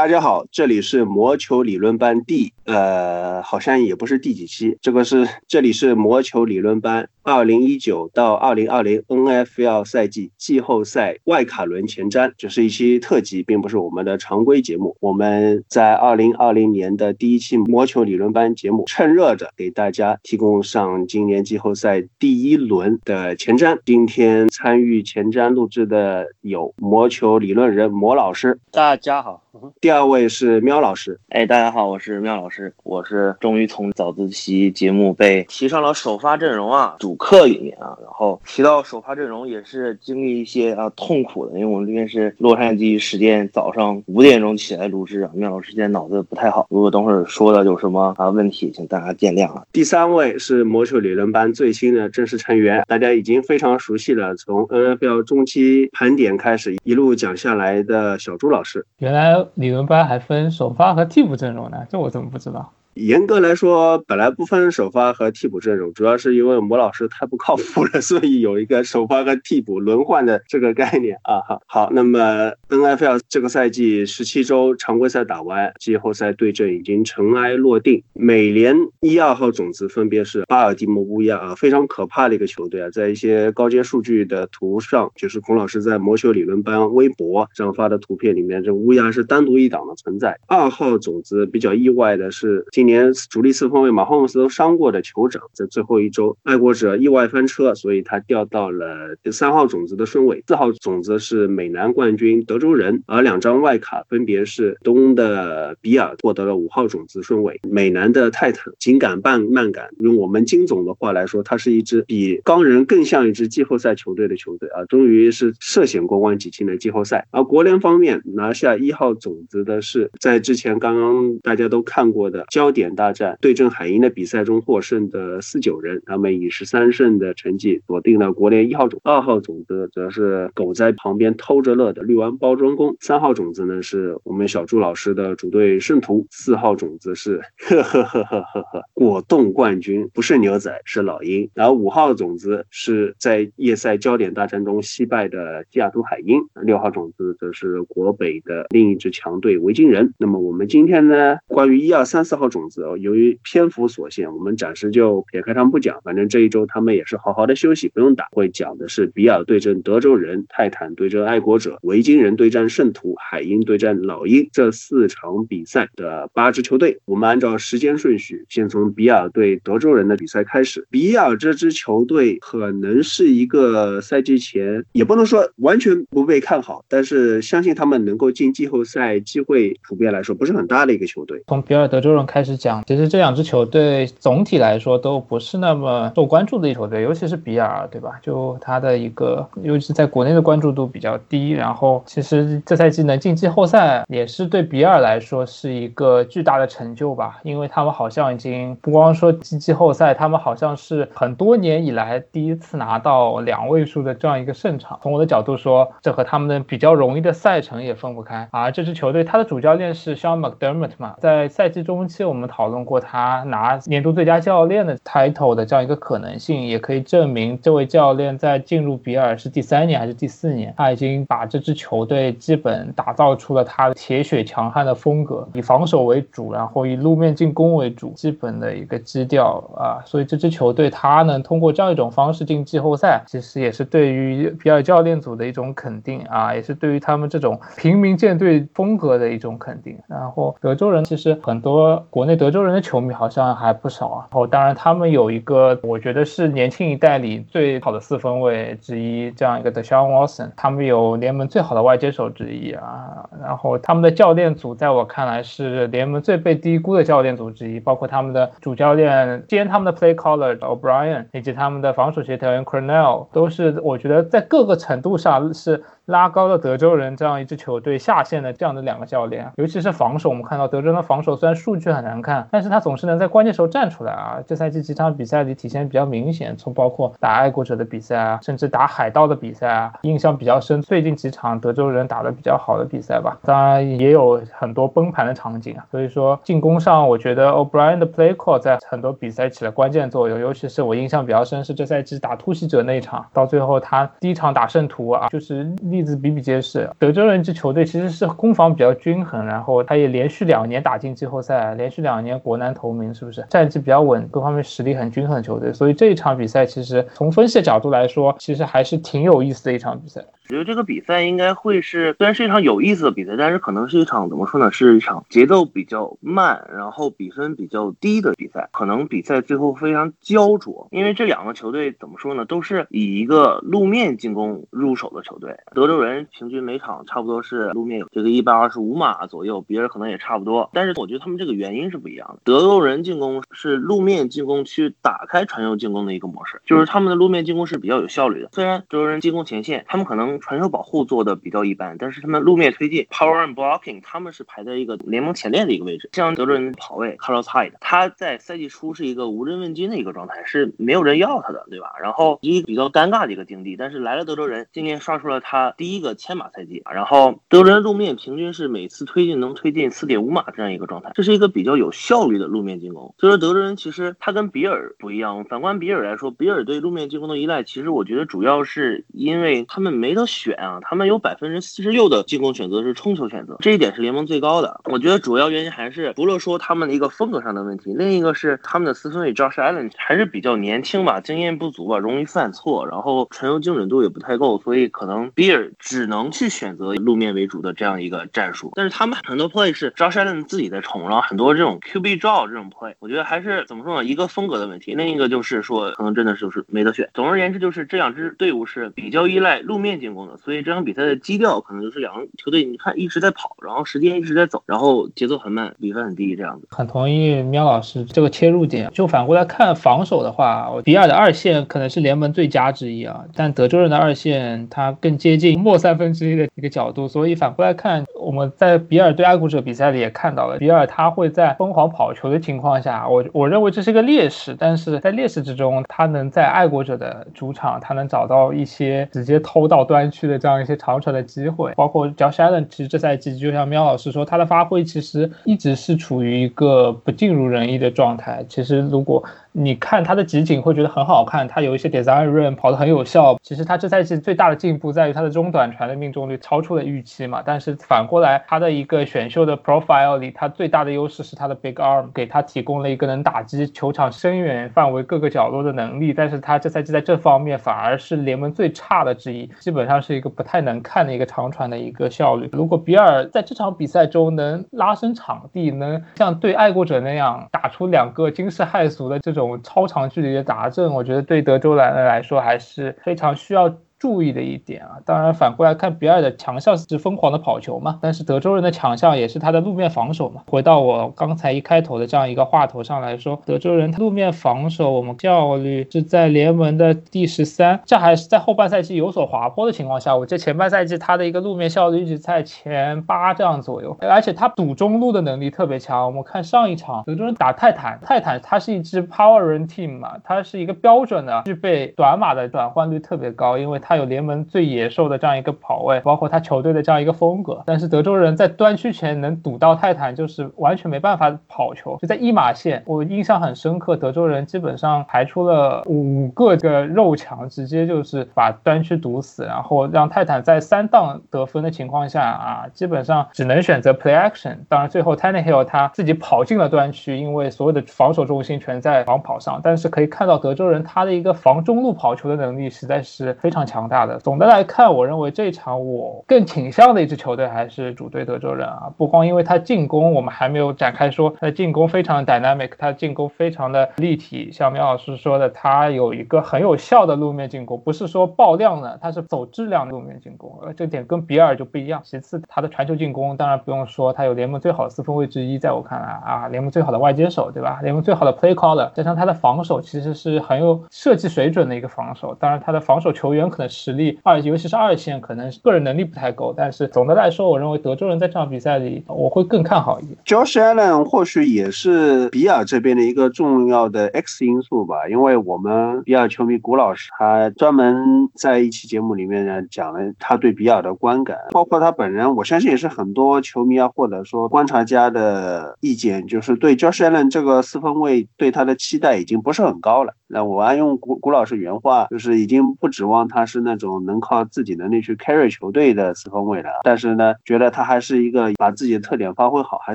大家好，这里是魔球理论班第呃，好像也不是第几期，这个是这里是魔球理论班二零一九到二零二零 NFL 赛季季后赛外卡轮前瞻，这是一期特辑，并不是我们的常规节目。我们在二零二零年的第一期魔球理论班节目，趁热着给大家提供上今年季后赛第一轮的前瞻。今天参与前瞻录制的有魔球理论人魔老师，大家好。第二位是喵老师，哎，大家好，我是喵老师，我是终于从早自习节目被提上了首发阵容啊，主客里面啊，然后提到首发阵容也是经历一些啊痛苦的，因为我们这边是洛杉矶时间早上五点钟起来录制啊，喵老师现在脑子不太好，如果等会儿说的有什么啊问题，请大家见谅啊。第三位是魔球理论班最新的正式成员，大家已经非常熟悉了，从 NFL 中期盘点开始一路讲下来的小朱老师，原来。理论班还分首发和替补阵容呢，这我怎么不知道？严格来说，本来不分首发和替补阵容，主要是因为魔老师太不靠谱了，所以有一个首发和替补轮换的这个概念啊。好，好，那么 NFL 这个赛季十七周常规赛打完，季后赛对阵已经尘埃落定。美联一二号种子分别是巴尔的摩乌鸦啊，非常可怕的一个球队啊，在一些高阶数据的图上，就是孔老师在魔球理论班微博上发的图片里面，这乌鸦是单独一档的存在。二号种子比较意外的是。今年主力四分卫马霍姆斯都伤过的酋长，在最后一周爱国者意外翻车，所以他掉到了三号种子的顺位。四号种子是美南冠军德州人，而两张外卡分别是东的比尔获得了五号种子顺位，美南的泰坦紧赶慢慢赶。用我们金总的话来说，他是一支比钢人更像一支季后赛球队的球队啊！终于是涉险过关挤进了季后赛。而国联方面拿下一号种子的是在之前刚刚大家都看过的交焦。点大战对阵海鹰的比赛中获胜的四九人，他们以十三胜的成绩锁定了国联一号种。二号种子则是狗在旁边偷着乐的绿湾包装工。三号种子呢是我们小朱老师的主队圣徒。四号种子是 呵呵呵呵呵呵果冻冠军，不是牛仔是老鹰。然后五号种子是在夜赛焦点大战中惜败的西雅图海鹰。六号种子则是国北的另一支强队维京人。那么我们今天呢，关于一二三四号种。种子哦，由于篇幅所限，我们暂时就撇开他们不讲。反正这一周他们也是好好的休息，不用打。会讲的是比尔对阵德州人，泰坦对阵爱国者，维京人对战圣徒，海鹰对战老鹰这四场比赛的八支球队。我们按照时间顺序，先从比尔对德州人的比赛开始。比尔这支球队可能是一个赛季前也不能说完全不被看好，但是相信他们能够进季后赛机会，普遍来说不是很大的一个球队。从比尔德州人开始。是讲，其实这两支球队总体来说都不是那么受关注的一球队，尤其是比尔，对吧？就他的一个，尤其是在国内的关注度比较低。然后，其实这赛季能进季后赛，也是对比尔来说是一个巨大的成就吧，因为他们好像已经不光说进季后赛，他们好像是很多年以来第一次拿到两位数的这样一个胜场。从我的角度说，这和他们的比较容易的赛程也分不开。而这支球队，他的主教练是 Sean McDermott 嘛，在赛季中期我们。我们讨论过他拿年度最佳教练的 title 的这样一个可能性，也可以证明这位教练在进入比尔是第三年还是第四年，他已经把这支球队基本打造出了他的铁血强悍的风格，以防守为主，然后以路面进攻为主，基本的一个基调啊。所以这支球队他能通过这样一种方式进季后赛，其实也是对于比尔教练组的一种肯定啊，也是对于他们这种平民舰队风格的一种肯定。然后德州人其实很多国内。德州人的球迷好像还不少啊，哦，当然他们有一个，我觉得是年轻一代里最好的四分卫之一，这样一个 Deshaun Watson，他们有联盟最好的外接手之一啊，然后他们的教练组在我看来是联盟最被低估的教练组之一，包括他们的主教练兼他们的 Play Caller O'Brien，以及他们的防守协调员 Cornell，都是我觉得在各个程度上是。拉高了德州人这样一支球队下线的这样的两个教练，尤其是防守，我们看到德州的防守虽然数据很难看，但是他总是能在关键时候站出来啊。这赛季几场比赛里体现比较明显，从包括打爱国者的比赛啊，甚至打海盗的比赛啊，印象比较深。最近几场德州人打的比较好的比赛吧，当然也有很多崩盘的场景啊。所以说进攻上，我觉得 O'Brien 的 play call 在很多比赛起了关键作用，尤其是我印象比较深是这赛季打突袭者那一场，到最后他第一场打圣徒啊，就是立。例子比比皆是。德州人这球队其实是攻防比较均衡，然后他也连续两年打进季后赛，连续两年国南头名，是不是战绩比较稳，各方面实力很均衡的球队？所以这一场比赛其实从分析的角度来说，其实还是挺有意思的一场比赛。我觉得这个比赛应该会是，虽然是一场有意思的比赛，但是可能是一场怎么说呢？是一场节奏比较慢，然后比分比较低的比赛。可能比赛最后非常焦灼，因为这两个球队怎么说呢？都是以一个路面进攻入手的球队。德州人平均每场差不多是路面有这个一百二十五码左右，别人可能也差不多。但是我觉得他们这个原因是不一样的。德州人进攻是路面进攻去打开传球进攻的一个模式，就是他们的路面进攻是比较有效率的。虽然德州人进攻前线，他们可能传球保护做的比较一般，但是他们路面推进 （power and blocking） 他们是排在一个联盟前列的一个位置。像德州人跑位 Carlos Hyde，他在赛季初是一个无人问津的一个状态，是没有人要他的，对吧？然后一个比较尴尬的一个境地。但是来了德州人，今年刷出了他第一个千码赛季，然后德州人路面平均是每次推进能推进四点五码这样一个状态，这是一个比较有效率的路面进攻。所以说德州人其实他跟比尔不一样。反观比尔来说，比尔对路面进攻的依赖，其实我觉得主要是因为他们没得选啊。他们有百分之四十六的进攻选择是冲球选择，这一点是联盟最高的。我觉得主要原因还是除了说他们的一个风格上的问题，另一个是他们的四分卫 Josh Allen 还是比较年轻吧，经验不足吧，容易犯错，然后传球精准度也不太够，所以可能比尔只能去选择路面为主的这样一个战术。但是他们很多 play 是 Josh Allen 自己在冲，然后很多这种 QB draw 这种 play，我觉得还是怎么说呢？一个风格的问题，另一个就是说可能真的就是没得选。总而言之，就是这两支队伍是比较依赖路面进攻的，所以这场比赛的基调可能就是两个球队，你看一直在跑，然后时间一直在走，然后节奏很慢，比分很低这样子。很同意喵老师这个切入点。就反过来看防守的话，比尔的二线可能是联盟最佳之一啊，但德州人的二线他更接近末三分之一的一个角度。所以反过来看，我们在比尔对爱国者比赛里也看到了，比尔他会在疯狂跑球的情况下，我我认为这是个劣势，但是在劣势之中，他能在爱国者的主场，他能找到一些直接偷到端区的这样一些长传的机会，包括 Josh Allen，其实这赛季就像喵老师说，他的发挥其实一直是处于一个不尽如人意的状态。其实如果你看他的集锦会觉得很好看，他有一些 design run 跑得很有效。其实他这赛季最大的进步在于他的中短传的命中率超出了预期嘛。但是反过来，他的一个选秀的 profile 里，他最大的优势是他的 big arm，给他提供了一个能打击球场深远范围各个角落的能力。但是他这赛季在这方面反而是联盟最差的之一，基本上是一个不太能看的一个长传的一个效率。如果比尔在这场比赛中能拉伸场地，能像对爱国者那样打出两个惊世骇俗的这种。种超长距离的达阵，我觉得对德州蓝人来说还是非常需要。注意的一点啊，当然反过来看，比尔的强项是疯狂的跑球嘛，但是德州人的强项也是他的路面防守嘛。回到我刚才一开头的这样一个话头上来说，德州人路面防守我们效率是在联盟的第十三，这还是在后半赛季有所滑坡的情况下，我这前半赛季他的一个路面效率一直在前八这样左右，而且他堵中路的能力特别强。我们看上一场德州人打泰坦，泰坦它是一支 power run team 嘛，它是一个标准的具备短码的转换率特别高，因为它。他有联盟最野兽的这样一个跑位，包括他球队的这样一个风格。但是德州人在端区前能堵到泰坦，就是完全没办法跑球。就在一码线，我印象很深刻，德州人基本上排出了五个个肉墙，直接就是把端区堵死，然后让泰坦在三档得分的情况下啊，基本上只能选择 play action。当然最后 Tannehill 他自己跑进了端区，因为所有的防守重心全在防跑上。但是可以看到德州人他的一个防中路跑球的能力实在是非常强。强大的。总的来看，我认为这场我更倾向的一支球队还是主队德州人啊。不光因为他进攻，我们还没有展开说他的进攻非常 dynamic，他的进攻非常的立体。像苗老师说的，他有一个很有效的路面进攻，不是说爆量的，他是走质量的路面进攻。呃，这点跟比尔就不一样。其次，他的传球进攻当然不用说，他有联盟最好的四分卫之一，在我看来啊，联盟最好的外接手，对吧？联盟最好的 play caller，加上他的防守其实是很有设计水准的一个防守。当然，他的防守球员可能。实力二，尤其是二线，可能个人能力不太够。但是总的来说，我认为德州人在这场比赛里，我会更看好一点。Josh Allen 或许也是比尔这边的一个重要的 X 因素吧，因为我们比尔球迷古老师他专门在一期节目里面呢讲了他对比尔的观感，包括他本人，我相信也是很多球迷啊或者说观察家的意见，就是对 Josh Allen 这个四分卫对他的期待已经不是很高了。那我按用古古老师原话，就是已经不指望他是那种能靠自己能力去 carry 球队的四分卫了。但是呢，觉得他还是一个把自己的特点发挥好，还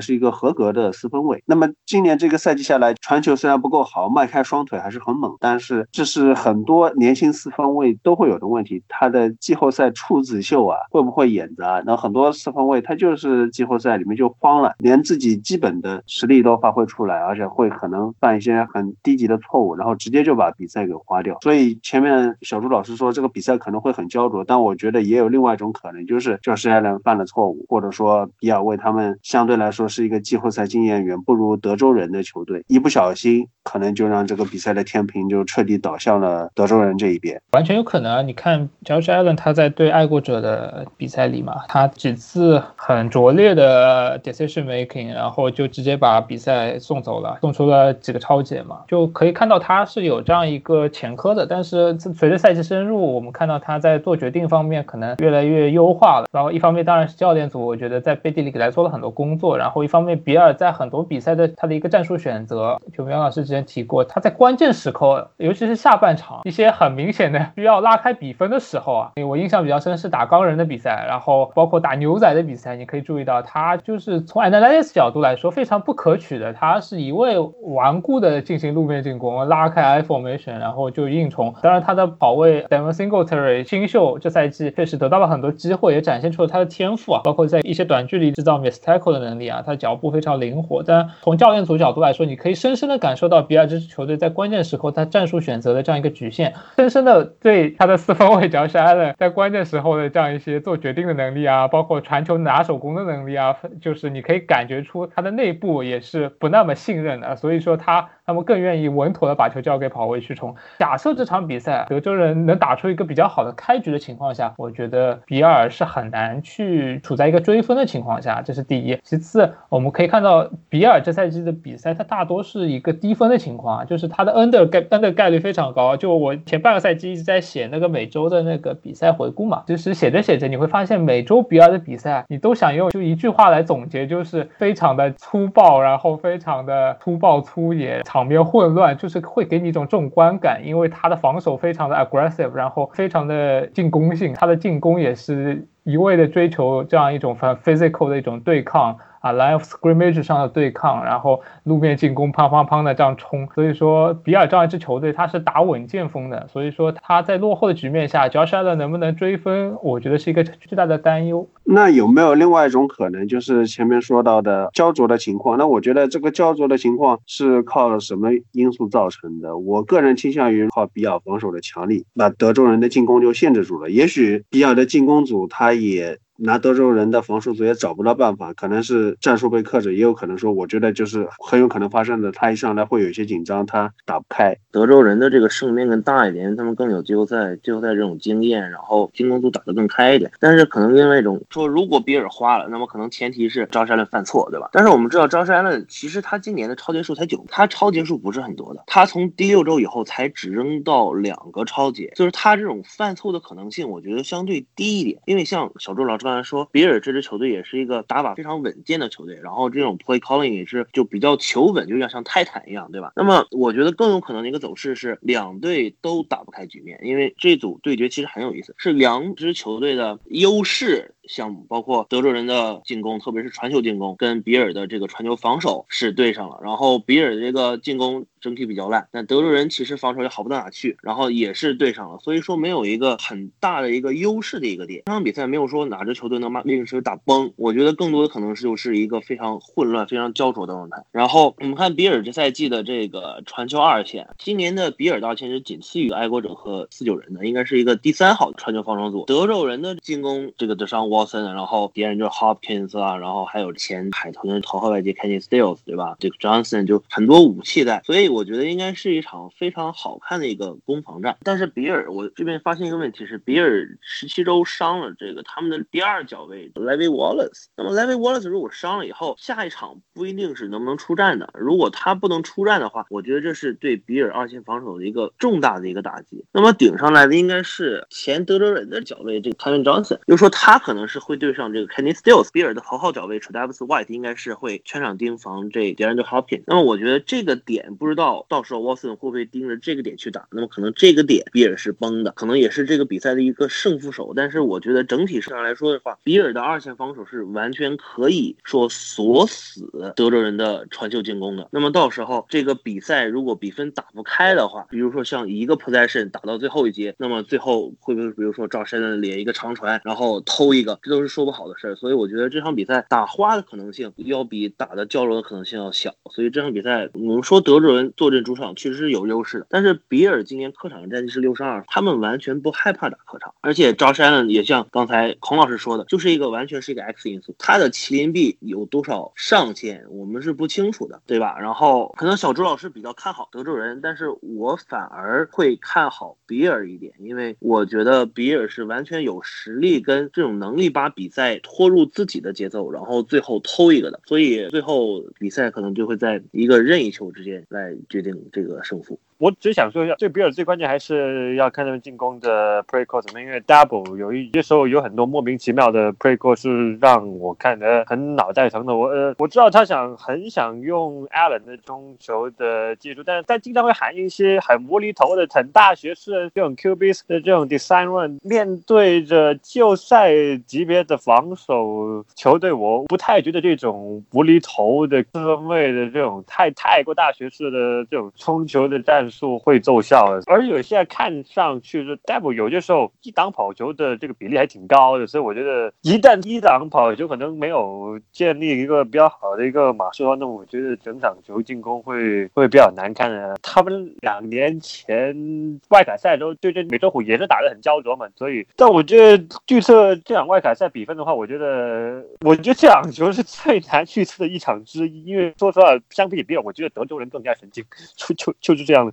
是一个合格的四分卫。那么今年这个赛季下来，传球虽然不够好，迈开双腿还是很猛，但是这是很多年轻四分卫都会有的问题。他的季后赛处子秀啊，会不会演砸？那很多四分卫他就是季后赛里面就慌了，连自己基本的实力都发挥出来，而且会可能犯一些很低级的错误，然后直接就把比赛给花掉。所以前面小朱老师说这个比赛可能会很焦灼，但我觉得也有另外一种可能，就是就是艾伦犯了错误，或者说比尔为他们相对来说是一个季后赛经验远不如德州人的球队，一不小心可能就让这个比赛的天平就彻底倒向了德州人这一边，完全有可能啊！你看 Josh Allen 他在对爱国者的比赛里嘛，他几次很拙劣的 decision making，然后就直接把比赛送走了，送出了几个超解嘛，就可以看到他是有有这样一个前科的。但是随着赛季深入，我们看到他在做决定方面可能越来越优化了。然后一方面当然是教练组，我觉得在背地里给他做了很多工作。然后一方面比尔在很多比赛的他的一个战术选择，就苗老师之前提过，他在关键时刻，尤其是下半场一些很明显的需要拉开比分的时候啊，我印象比较深是打钢人的比赛，然后包括打牛仔的比赛，你可以注意到他就是从 analysis 角度来说非常不可取的，他是一味顽固的进行路面进攻，拉开 formation，然后就硬冲。当然他的跑位 Devon Singletary 新秀这赛季确实得到了很多机会，也展现出了他的天赋啊，包括在一些短距离制造 miss tackle 的能力啊，他脚步非常灵活。但从教练组角度来说，你可以深深的感受到比尔这支球队在关键时候他战术选择的这样一个局限，深深的对他的四分卫 Josh Allen 在关键时候的这样一些做决定的能力啊，包括传球拿手攻的能力啊，就是你可以感觉出他的内部也是不那么信任的，所以说他。他们更愿意稳妥的把球交给跑位去冲。假设这场比赛德州人能打出一个比较好的开局的情况下，我觉得比尔是很难去处在一个追分的情况下，这是第一。其次，我们可以看到比尔这赛季的比赛，它大多是一个低分的情况，就是他的 under 概 under 概率非常高。就我前半个赛季一直在写那个每周的那个比赛回顾嘛，就是写着写着你会发现每周比尔的比赛，你都想用就一句话来总结，就是非常的粗暴，然后非常的粗暴粗野。场面混乱，就是会给你一种这种观感，因为他的防守非常的 aggressive，然后非常的进攻性，他的进攻也是一味的追求这样一种很 physical 的一种对抗。啊，line scrimmage 上的对抗，然后路面进攻，砰砰砰的这样冲。所以说，比尔这样一支球队，他是打稳健风的。所以说，他在落后的局面下，Josh Allen 能不能追分，我觉得是一个巨大的担忧。那有没有另外一种可能，就是前面说到的焦灼的情况？那我觉得这个焦灼的情况是靠什么因素造成的？我个人倾向于靠比尔防守的强力，把德州人的进攻就限制住了。也许比尔的进攻组他也。拿德州人的防守组也找不到办法，可能是战术被克制，也有可能说，我觉得就是很有可能发生的，他一上来会有一些紧张，他打不开。德州人的这个胜面更大一点，他们更有季后赛季后赛这种经验，然后进攻组打得更开一点。但是可能另外一种说，如果比尔花了，那么可能前提是招山伦犯错，对吧？但是我们知道招山伦其实他今年的超节数才九，他超节数不是很多的，他从第六周以后才只扔到两个超节，就是他这种犯错的可能性，我觉得相对低一点。因为像小周老师。刚才说，比尔这支球队也是一个打法非常稳健的球队，然后这种 play calling 也是就比较求稳，就有点像泰坦一样，对吧？那么我觉得更有可能的一个走势是两队都打不开局面，因为这组对决其实很有意思，是两支球队的优势。项目包括德州人的进攻，特别是传球进攻，跟比尔的这个传球防守是对上了。然后比尔的这个进攻整体比较烂，但德州人其实防守也好不到哪去，然后也是对上了。所以说没有一个很大的一个优势的一个点。这场比赛没有说哪支球队能把另一支球队打崩，我觉得更多的可能是就是一个非常混乱、非常焦灼的状态。然后我们看比尔这赛季的这个传球二线，今年的比尔大线是仅次于爱国者和四九人的，应该是一个第三好的传球防守组。德州人的进攻这个的伤我。Watson，然后别人就是 Hopkins 啊，然后还有前海豚的头号外接 Kenny Stills，对吧？这个 Johnson 就很多武器在，所以我觉得应该是一场非常好看的一个攻防战。但是比尔，我这边发现一个问题是，比尔十七周伤了这个他们的第二脚位 Levy Wallace。那么 Levy Wallace 如果伤了以后，下一场不一定是能不能出战的。如果他不能出战的话，我觉得这是对比尔二线防守的一个重大的一个打击。那么顶上来的应该是前德州人的脚位这个 Kevin Johnson，就说他可能。是会对上这个 Kenny Stills，比尔的头号脚位 Travis White 应该是会全场盯防这 DeAndre Hopkins。那么我觉得这个点不知道到时候 Watson 会不会盯着这个点去打，那么可能这个点比尔是崩的，可能也是这个比赛的一个胜负手。但是我觉得整体上来说的话，比尔的二线防守是完全可以说锁死德州人的传球进攻的。那么到时候这个比赛如果比分打不开的话，比如说像一个 possession 打到最后一节，那么最后会不会比如说赵山的连一个长传，然后偷一个，这都是说不好的事儿。所以我觉得这场比赛打花的可能性要比打的较弱的可能性要小。所以这场比赛我们说德州人坐镇主场确实是有优势的，但是比尔今年客场战绩是六十二，他们完全不害怕打客场，而且赵山呢也像刚才孔老师说的，就是一个完全是一个 X 因素，他的麒麟臂有多少上限我们是不清楚的，对吧？然后可能小朱老师比较看好德州人，但是我反而会看好比尔一点，因为我觉得比尔是完全有实力跟这种能力把比赛拖入自己的节奏，然后最后偷一个的，所以最后比赛可能就会在一个任意球之间来决定这个胜负。我只想说一下，对比尔最关键还是要看他们进攻的 play call 怎么，因为 double 有一些时候有很多莫名其妙的 play call 是让我看得很脑袋疼的。我呃，我知道他想很想用 Allen 的中球的技术，但是他经常会喊一些很无厘头的、很大学式的这种 QBs 的这种 design run。面对着旧赛级别的防守球队，我不太觉得这种无厘头的四分位的这种太太过大学式的这种冲球的战。数会奏效的，而有现在看上去是 Devil 有些时候一档跑球的这个比例还挺高的，所以我觉得一旦一档跑球可能没有建立一个比较好的一个马术的话，那我觉得整场球进攻会会比较难看的。他们两年前外卡赛都对阵美洲虎也是打得很焦灼嘛，所以但我觉得预测这场外卡赛比分的话，我觉得我觉得这场球是最难预测的一场之一，因为说实话，相比比尔，我觉得德州人更加神经，就就就是这样的。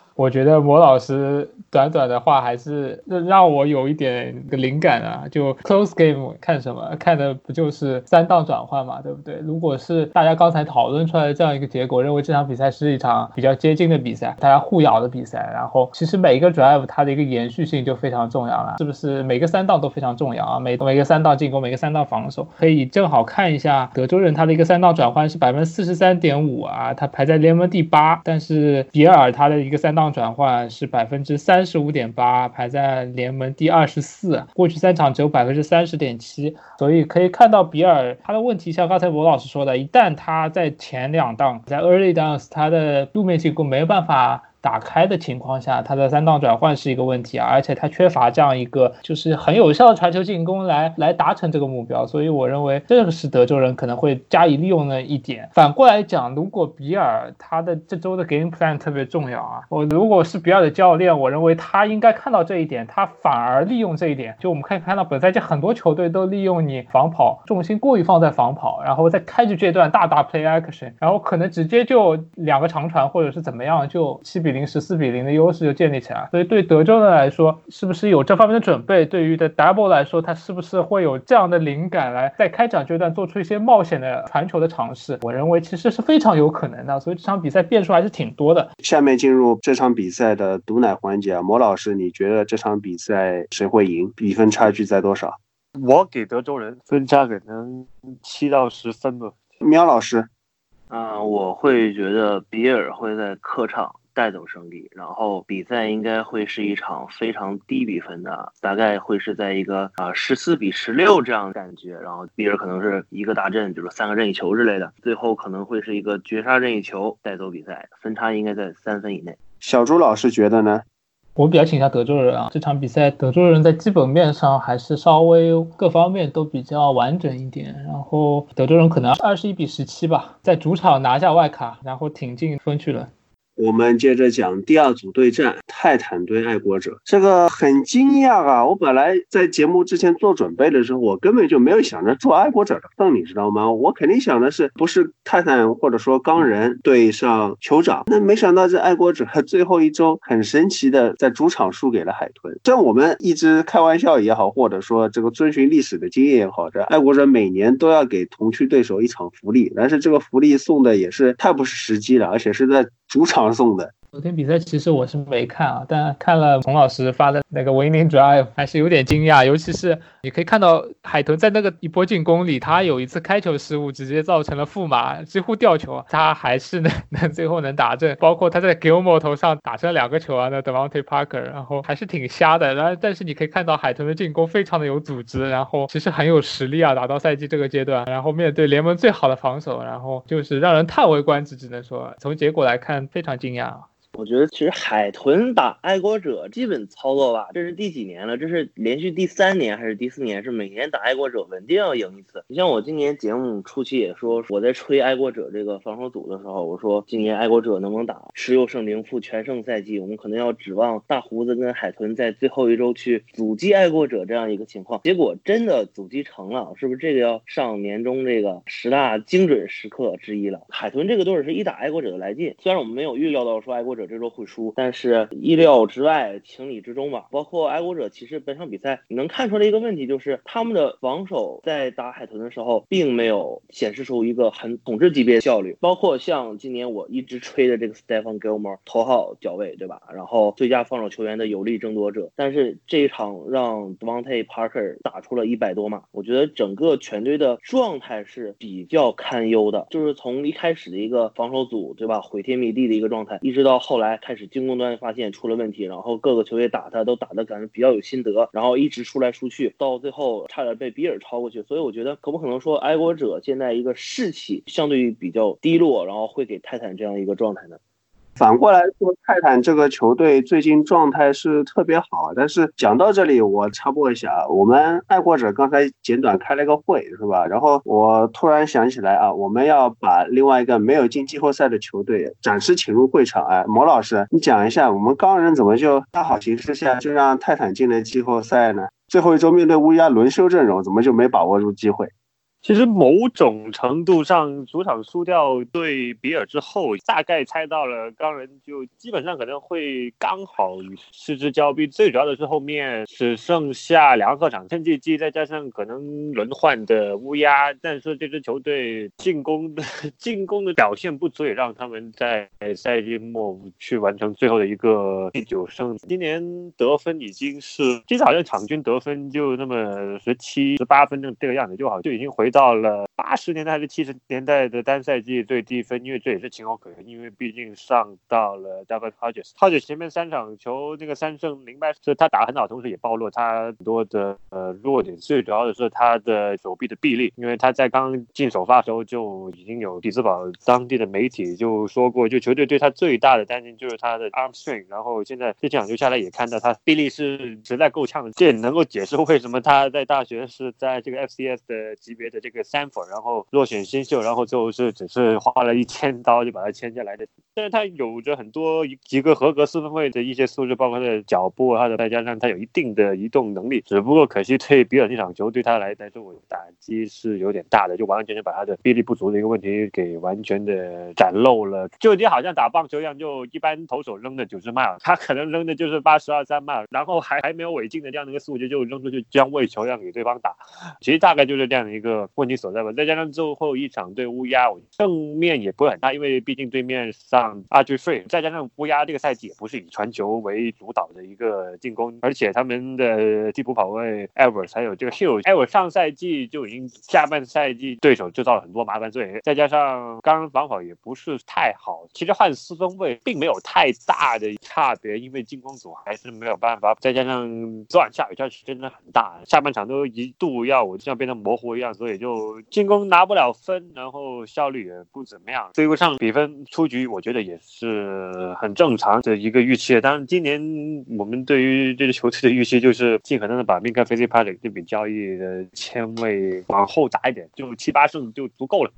我觉得魔老师短短的话还是让我有一点个灵感啊，就 close game 看什么？看的不就是三档转换嘛，对不对？如果是大家刚才讨论出来的这样一个结果，认为这场比赛是一场比较接近的比赛，大家互咬的比赛，然后其实每一个 drive 它的一个延续性就非常重要了，是不是？每个三档都非常重要啊，每每个三档进攻，每个三档防守，可以正好看一下德州人他的一个三档转换是百分之四十三点五啊，他排在联盟第八，但是比尔他的一个三档。转换是百分之三十五点八，排在联盟第二十四。过去三场只有百分之三十点七，所以可以看到比尔他的问题，像刚才罗老师说的，一旦他在前两档在 early dance，他的路面进攻没有办法。打开的情况下，他的三档转换是一个问题啊，而且他缺乏这样一个就是很有效的传球进攻来来达成这个目标，所以我认为这个是德州人可能会加以利用的一点。反过来讲，如果比尔他的这周的 game plan 特别重要啊，我如果是比尔的教练，我认为他应该看到这一点，他反而利用这一点。就我们可以看到本赛季很多球队都利用你防跑重心过于放在防跑，然后在开局阶段大大 play action，然后可能直接就两个长传或者是怎么样就七比。零十四比零的优势就建立起来，所以对德州人来说，是不是有这方面的准备？对于的 Double 来说，他是不是会有这样的灵感来在开场阶段做出一些冒险的传球的尝试？我认为其实是非常有可能的，所以这场比赛变数还是挺多的。下面进入这场比赛的毒奶环节啊，魔老师，你觉得这场比赛谁会赢？比分差距在多少？我给德州人分差可能七到十分吧。喵老师，嗯，我会觉得比尔会在客场。带走胜利，然后比赛应该会是一场非常低比分的，大概会是在一个啊十四比十六这样的感觉，然后比尔可能是一个大阵，比如说三个任意球之类的，最后可能会是一个绝杀任意球带走比赛，分差应该在三分以内。小朱老师觉得呢？我比较倾向德州人啊，这场比赛德州人在基本面上还是稍微各方面都比较完整一点，然后德州人可能二十一比十七吧，在主场拿下外卡，然后挺进分区了。我们接着讲第二组对战，泰坦对爱国者。这个很惊讶啊！我本来在节目之前做准备的时候，我根本就没有想着做爱国者的份，你知道吗？我肯定想的是不是泰坦或者说钢人对上酋长。那没想到这爱国者最后一周很神奇的在主场输给了海豚。像我们一直开玩笑也好，或者说这个遵循历史的经验也好，这爱国者每年都要给同区对手一场福利，但是这个福利送的也是太不是时机了，而且是在主场。送的昨天比赛其实我是没看啊，但看了洪老师发的那个 Winning Drive，还是有点惊讶。尤其是你可以看到海豚在那个一波进攻里，他有一次开球失误，直接造成了负马，几乎掉球，他还是能 能最后能打正。包括他在 Gilmore 头上打成两个球啊，那 Devonte Parker，然后还是挺瞎的。然后但是你可以看到海豚的进攻非常的有组织，然后其实很有实力啊，打到赛季这个阶段，然后面对联盟最好的防守，然后就是让人叹为观止，只能说从结果来看非常惊讶。我觉得其实海豚打爱国者基本操作吧，这是第几年了？这是连续第三年还是第四年？是每年打爱国者稳定要赢一次。你像我今年节目初期也说，我在吹爱国者这个防守组的时候，我说今年爱国者能不能打十六胜零负全胜赛季？我们可能要指望大胡子跟海豚在最后一周去阻击爱国者这样一个情况。结果真的阻击成了，是不是这个要上年终这个十大精准时刻之一了？海豚这个队是一打爱国者的来劲，虽然我们没有预料到说爱国者。这周会输，但是意料之外，情理之中吧。包括爱国者，其实本场比赛你能看出来一个问题，就是他们的防守在打海豚的时候，并没有显示出一个很统治级别的效率。包括像今年我一直吹的这个 Stephen Gilmore 头号脚位，对吧？然后最佳防守球员的有力争夺者，但是这一场让 Devonte Parker 打出了一百多码，我觉得整个全队的状态是比较堪忧的，就是从一开始的一个防守组，对吧？毁天灭地的一个状态，一直到后。来开始进攻端发现出了问题，然后各个球队打他都打的感觉比较有心得，然后一直输来输去，到最后差点被比尔超过去。所以我觉得可不可能说爱国者现在一个士气相对于比较低落，然后会给泰坦这样一个状态呢？反过来说，泰坦这个球队最近状态是特别好。但是讲到这里，我插播一下啊，我们爱国者刚才简短开了个会，是吧？然后我突然想起来啊，我们要把另外一个没有进季后赛的球队暂时请入会场。哎，毛老师，你讲一下，我们钢人怎么就大好形势下就让泰坦进了季后赛呢？最后一周面对乌鸦轮休阵容，怎么就没把握住机会？其实某种程度上，主场输掉对比尔之后，大概猜到了钢人就基本上可能会刚好失之交臂。最主要的是后面只剩下两个场趁季季，再加上可能轮换的乌鸦，但是这支球队进攻的进攻的表现不足以让他们在赛季末去完成最后的一个第九胜。今年得分已经是，其实好像场均得分就那么十七、十八分钟这个样子，就好就已经回。到了八十年代还是七十年代的单赛季最低分，因为这也是情有可原，因为毕竟上到了 David Hodges，Hodges 前面三场球那个三胜零败，是他打很好，同时也暴露他很多的呃弱点，最主要的是他的手臂的臂力，因为他在刚进首发的时候就已经有匹兹堡当地的媒体就说过，就球队对他最大的担心就是他的 arm strength，然后现在这场球下来也看到他臂力是实在够呛的，这也能够解释为什么他在大学是在这个 FCS 的级别的。这个三分，然后落选新秀，然后最后是只是花了一千刀就把他签下来的。但是他有着很多几个合格四分卫的一些素质，包括他的脚步，他的再加上他有一定的移动能力。只不过可惜对比尔那场球对他来来说打击是有点大的，就完完全全把他的臂力不足的一个问题给完全的展露了。就你好像打棒球一样，就一般投手扔的九十迈，他可能扔的就是八十二三迈，然后还还没有违禁的这样的一个速度就扔出去，将喂球让给对方打。其实大概就是这样的一个。问题所在吧，再加上最后一场对乌鸦，正面也不会很大，因为毕竟对面上阿居费，再加上乌鸦这个赛季也不是以传球为主导的一个进攻，而且他们的替补跑位 Evers 还有这个 hill ever 上赛季就已经下半赛季对手制造了很多麻烦，所以再加上刚刚防守也不是太好，其实换四分位并没有太大的差别，因为进攻组还是没有办法，再加上昨晚下雨天是真的很大，下半场都一度要我就像变成模糊一样，所以。就进攻拿不了分，然后效率也不怎么样，追不上比分出局，我觉得也是很正常的一个预期。当然，今年我们对于这支球队的预期就是尽可能的把 Minka f i z p a t 这笔交易的签位往后打一点，就七八胜就足够了。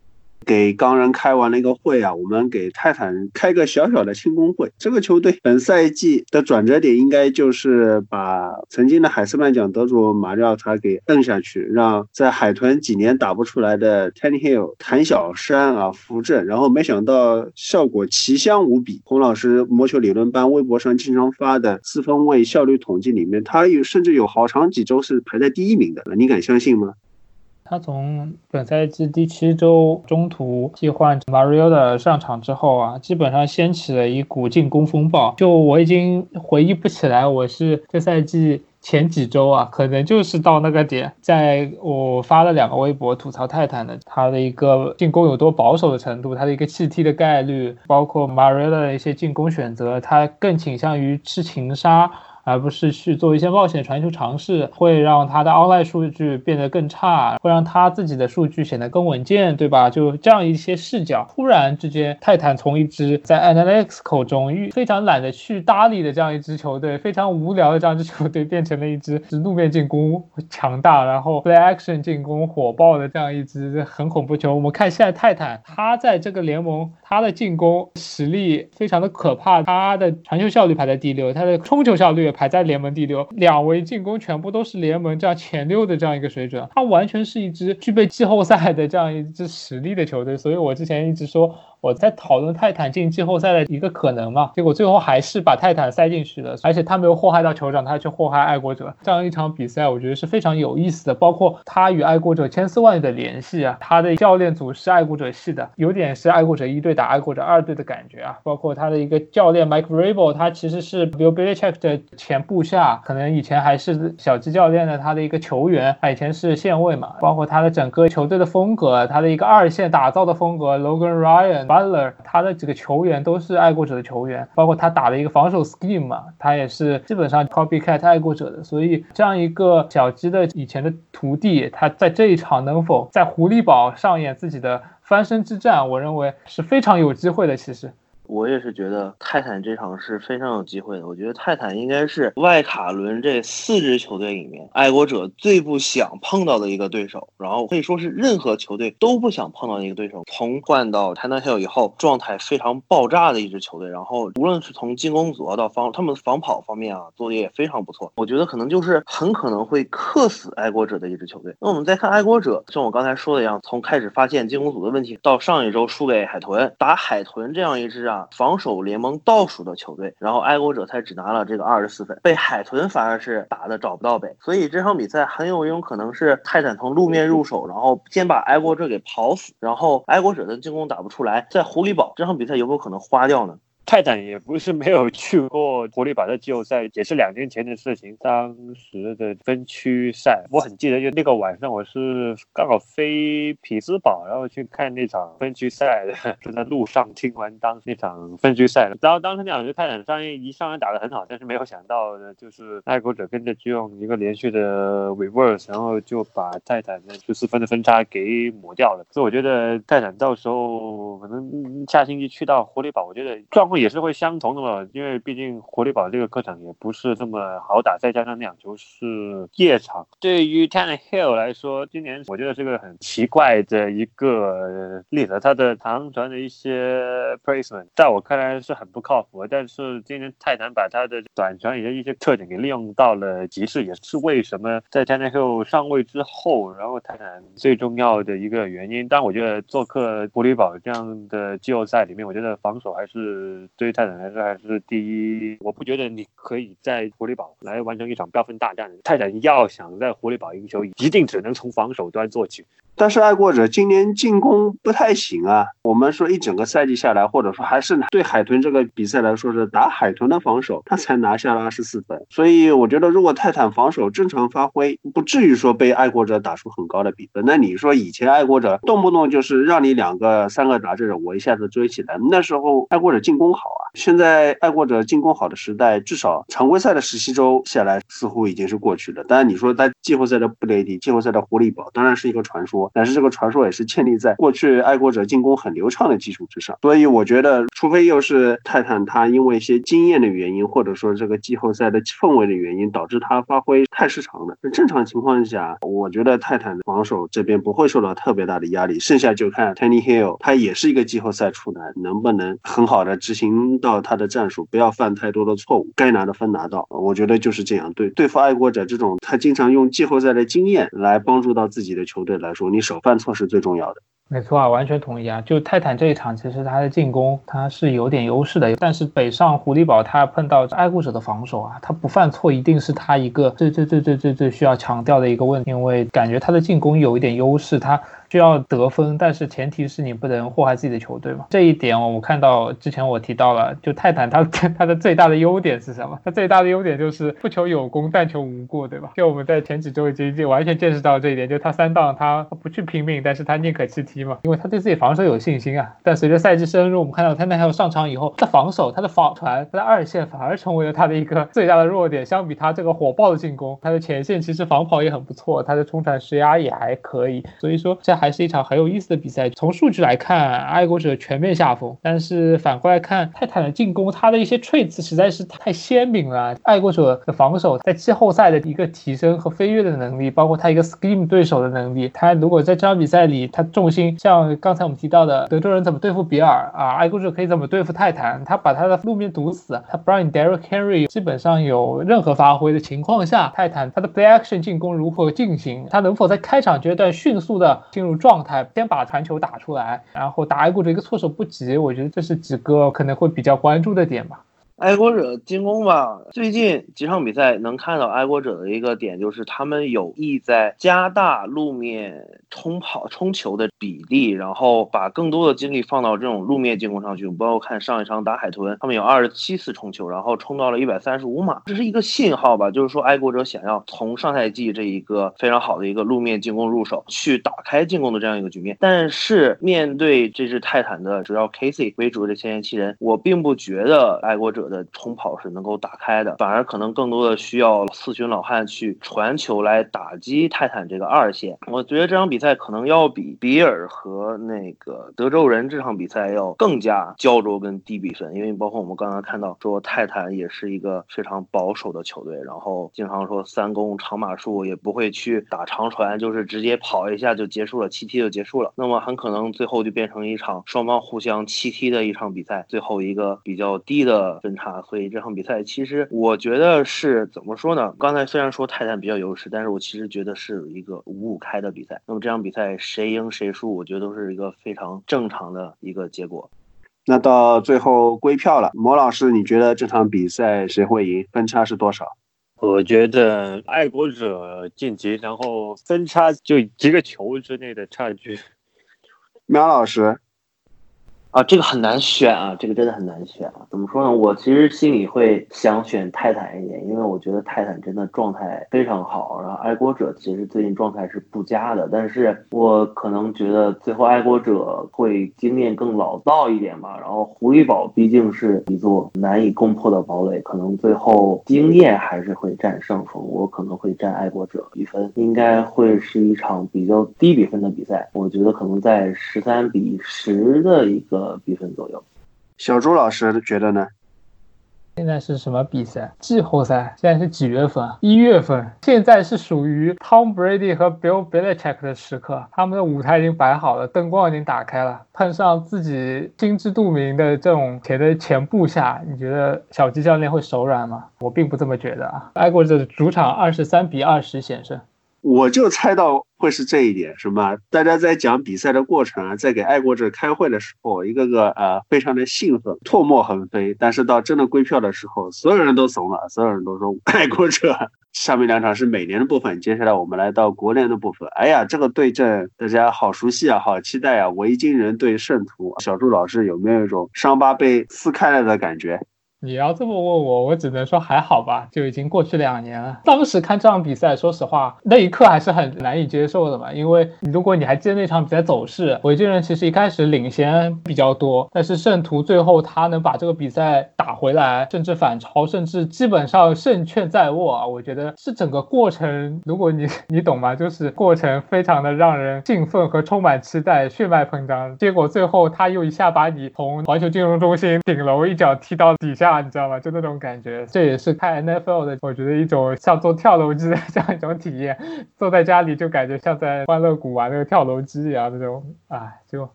给钢人开完了一个会啊，我们给泰坦开个小小的庆功会。这个球队本赛季的转折点应该就是把曾经的海斯曼奖得主马里奥塔给摁下去，让在海豚几年打不出来的 tenny Hill 谭小山啊扶正，然后没想到效果奇香无比。洪老师魔球理论班微博上经常发的四分卫效率统计里面，他有甚至有好长几周是排在第一名的，你敢相信吗？他从本赛季第七周中途替换 Mariota 上场之后啊，基本上掀起了一股进攻风暴。就我已经回忆不起来，我是这赛季。前几周啊，可能就是到那个点，在我发了两个微博吐槽泰坦的他的一个进攻有多保守的程度，他的一个弃踢的概率，包括 Mariota 的一些进攻选择，他更倾向于吃情杀。而不是去做一些冒险传球尝试，会让他的 online 数据变得更差，会让他自己的数据显得更稳健，对吧？就这样一些视角，突然之间，泰坦从一支在 Analytics 口中非常懒得去搭理的这样一支球队，非常无聊的这样一支球队，变成了一支路面进攻强大，然后 play action 进攻火爆的这样一支很恐怖球。我们看现在泰坦，他在这个联盟，他的进攻实力非常的可怕，他的传球效率排在第六，他的冲球效率。排在联盟第六，两位进攻全部都是联盟这样前六的这样一个水准，他完全是一支具备季后赛的这样一支实力的球队，所以我之前一直说。我在讨论泰坦进季后赛的一个可能嘛，结果最后还是把泰坦塞进去了，而且他没有祸害到酋长，他去祸害爱国者。这样一场比赛，我觉得是非常有意思的。包括他与爱国者千丝万缕的联系啊，他的教练组是爱国者系的，有点是爱国者一队打爱国者二队的感觉啊。包括他的一个教练 Mike Rabel，他其实是 Bill Belichick 的前部下，可能以前还是小鸡教练的他的一个球员，他以前是线位嘛。包括他的整个球队的风格，他的一个二线打造的风格，Logan Ryan。Butler，他的几个球员都是爱国者的球员，包括他打的一个防守 scheme 嘛，他也是基本上 copycat 爱国者的，所以这样一个小鸡的以前的徒弟，他在这一场能否在狐狸堡上演自己的翻身之战，我认为是非常有机会的。其实。我也是觉得泰坦这场是非常有机会的。我觉得泰坦应该是外卡轮这四支球队里面，爱国者最不想碰到的一个对手，然后可以说是任何球队都不想碰到的一个对手。从换到泰坦 hill 以后，状态非常爆炸的一支球队。然后无论是从进攻组合到防，他们防跑方面啊，做的也非常不错。我觉得可能就是很可能会克死爱国者的一支球队。那我们再看爱国者，像我刚才说的一样，从开始发现进攻组的问题，到上一周输给海豚，打海豚这样一支啊。防守联盟倒数的球队，然后爱国者才只拿了这个二十四分，被海豚反而是打的找不到北，所以这场比赛很有一种可能是泰坦从路面入手，然后先把爱国者给跑死，然后爱国者的进攻打不出来，在狐狸堡这场比赛有没有可能花掉呢？泰坦也不是没有去过活力堡的季后赛，也是两年前的事情。当时的分区赛，我很记得，就那个晚上，我是刚好飞匹兹堡，然后去看那场分区赛的，就在路上听完当那场分区赛。然后当时那场就泰坦上一上来打得很好，但是没有想到的就是爱国者跟着就用一个连续的 reverse，然后就把泰坦的十四分的分差给抹掉了。所以我觉得泰坦到时候可能下星期去到活力堡，我觉得状况。也是会相同的嘛，因为毕竟狐狸堡这个客场也不是这么好打，再加上那场球是夜场。对于 Tannehill 来说，今年我觉得是个很奇怪的一个例子，他的长传的一些 placement 在我看来是很不靠谱。但是今年泰坦把他的短传以及一些特点给利用到了极致，也是为什么在 Tannehill 上位之后，然后泰坦最重要的一个原因。但我觉得做客狐狸堡这样的季后赛里面，我觉得防守还是。对于泰坦来说还是第一，我不觉得你可以在狐狸堡来完成一场飙分大战。泰坦要想在狐狸堡赢球，一定只能从防守端做起。但是爱国者今年进攻不太行啊。我们说一整个赛季下来，或者说还是对海豚这个比赛来说是打海豚的防守，他才拿下了二十四分。所以我觉得，如果泰坦防守正常发挥，不至于说被爱国者打出很高的比分。那你说以前爱国者动不动就是让你两个、三个打这种，我一下子追起来，那时候爱国者进攻好啊。现在爱国者进攻好的时代，至少常规赛的十七周下来，似乎已经是过去了。当然你说在季后赛的布雷迪、季后赛的狐狸堡，当然是一个传说。但是这个传说也是建立在过去爱国者进攻很流畅的基础之上，所以我觉得，除非又是泰坦他因为一些经验的原因，或者说这个季后赛的氛围的原因，导致他发挥太失常了。正常情况下，我觉得泰坦的防守这边不会受到特别大的压力，剩下就看 Tanny Hill，他也是一个季后赛出来，能不能很好的执行到他的战术，不要犯太多的错误，该拿的分拿到。我觉得就是这样。对对付爱国者这种他经常用季后赛的经验来帮助到自己的球队来说，你手犯。错是最重要的。没错啊，完全同意啊！就泰坦这一场，其实他的进攻他是有点优势的，但是北上狐狸堡他碰到爱护者的防守啊，他不犯错一定是他一个最最最最最最需要强调的一个问题，因为感觉他的进攻有一点优势，他。需要得分，但是前提是你不能祸害自己的球队嘛。这一点我们看到之前我提到了，就泰坦他他的最大的优点是什么？他最大的优点就是不求有功，但求无过，对吧？就我们在前几周已经就完全见识到这一点，就他三档他不去拼命，但是他宁可弃踢嘛，因为他对自己防守有信心啊。但随着赛季深入，我们看到他那还有上场以后，他防守他的防传他的二线反而成为了他的一个最大的弱点。相比他这个火爆的进攻，他的前线其实防跑也很不错，他的冲传施压也还可以。所以说这还是一场很有意思。的比赛，从数据来看，爱国者全面下风。但是反过来看，泰坦的进攻，他的一些 traits 实在是太鲜明了。爱国者的防守，在季后赛的一个提升和飞跃的能力，包括他一个 scheme 对手的能力。他如果在这场比赛里，他重心像刚才我们提到的，德州人怎么对付比尔啊？爱国者可以怎么对付泰坦？他把他的路面堵死，他不让你 Derek Henry 基本上有任何发挥的情况下，泰坦他的 play action 进攻如何进行？他能否在开场阶段迅速的进入状态，先把传球打出来，然后打 A 股的一个措手不及，我觉得这是几个可能会比较关注的点吧。爱国者进攻吧，最近几场比赛能看到爱国者的一个点，就是他们有意在加大路面冲跑、冲球的比例，然后把更多的精力放到这种路面进攻上去。包括看上一场打海豚，他们有二十七次冲球，然后冲到了一百三十五码，这是一个信号吧，就是说爱国者想要从上赛季这一个非常好的一个路面进攻入手，去打开进攻的这样一个局面。但是面对这支泰坦的主要 Casey 为主的前沿七人，我并不觉得爱国者。的冲跑是能够打开的，反而可能更多的需要四旬老汉去传球来打击泰坦这个二线。我觉得这场比赛可能要比比尔和那个德州人这场比赛要更加焦灼跟低比分，因为包括我们刚刚看到说泰坦也是一个非常保守的球队，然后经常说三攻长码数也不会去打长传，就是直接跑一下就结束了，七踢就结束了。那么很可能最后就变成一场双方互相七踢的一场比赛，最后一个比较低的分。差，所以这场比赛其实我觉得是怎么说呢？刚才虽然说泰坦比较优势，但是我其实觉得是一个五五开的比赛。那么这场比赛谁赢谁输，我觉得都是一个非常正常的一个结果。那到最后归票了，魔老师，你觉得这场比赛谁会赢？分差是多少？我觉得爱国者晋级，然后分差就几个球之内的差距。苗老师。啊，这个很难选啊，这个真的很难选啊。怎么说呢？我其实心里会想选泰坦一点，因为我觉得泰坦真的状态非常好。然后爱国者其实最近状态是不佳的，但是我可能觉得最后爱国者会经验更老道一点吧。然后狐狸堡毕竟是一座难以攻破的堡垒，可能最后经验还是会占上风。我可能会占爱国者比分，应该会是一场比较低比分的比赛。我觉得可能在十三比十的一个。呃，比分左右。小朱老师觉得呢？现在是什么比赛？季后赛？现在是几月份？一月份。现在是属于 Tom Brady 和 Bill Belichick 的时刻，他们的舞台已经摆好了，灯光已经打开了，碰上自己心知肚明的这种铁的前部下，你觉得小鸡教练会手软吗？我并不这么觉得啊。爱国者主场二十三比二十险胜。我就猜到会是这一点，什么？大家在讲比赛的过程啊，在给爱国者开会的时候，一个个呃非常的兴奋，唾沫横飞。但是到真的归票的时候，所有人都怂了，所有人都说 爱国者。下面两场是美联的部分，接下来我们来到国联的部分。哎呀，这个对阵大家好熟悉啊，好期待啊！维京人对圣徒，小朱老师有没有一种伤疤被撕开了的感觉？你要这么问我，我只能说还好吧，就已经过去两年了。当时看这场比赛，说实话，那一刻还是很难以接受的嘛。因为如果你还记得那场比赛走势，维京人其实一开始领先比较多，但是圣徒最后他能把这个比赛打回来，甚至反超，甚至基本上胜券在握啊。我觉得是整个过程，如果你你懂吗？就是过程非常的让人兴奋和充满期待，血脉膨胀。结果最后他又一下把你从环球金融中心顶楼一脚踢到底下。你知道吗？就那种感觉，这也是看 NFL 的，我觉得一种像坐跳楼机的 这样一种体验。坐在家里就感觉像在欢乐谷玩那个跳楼机一样，那种，哎，就。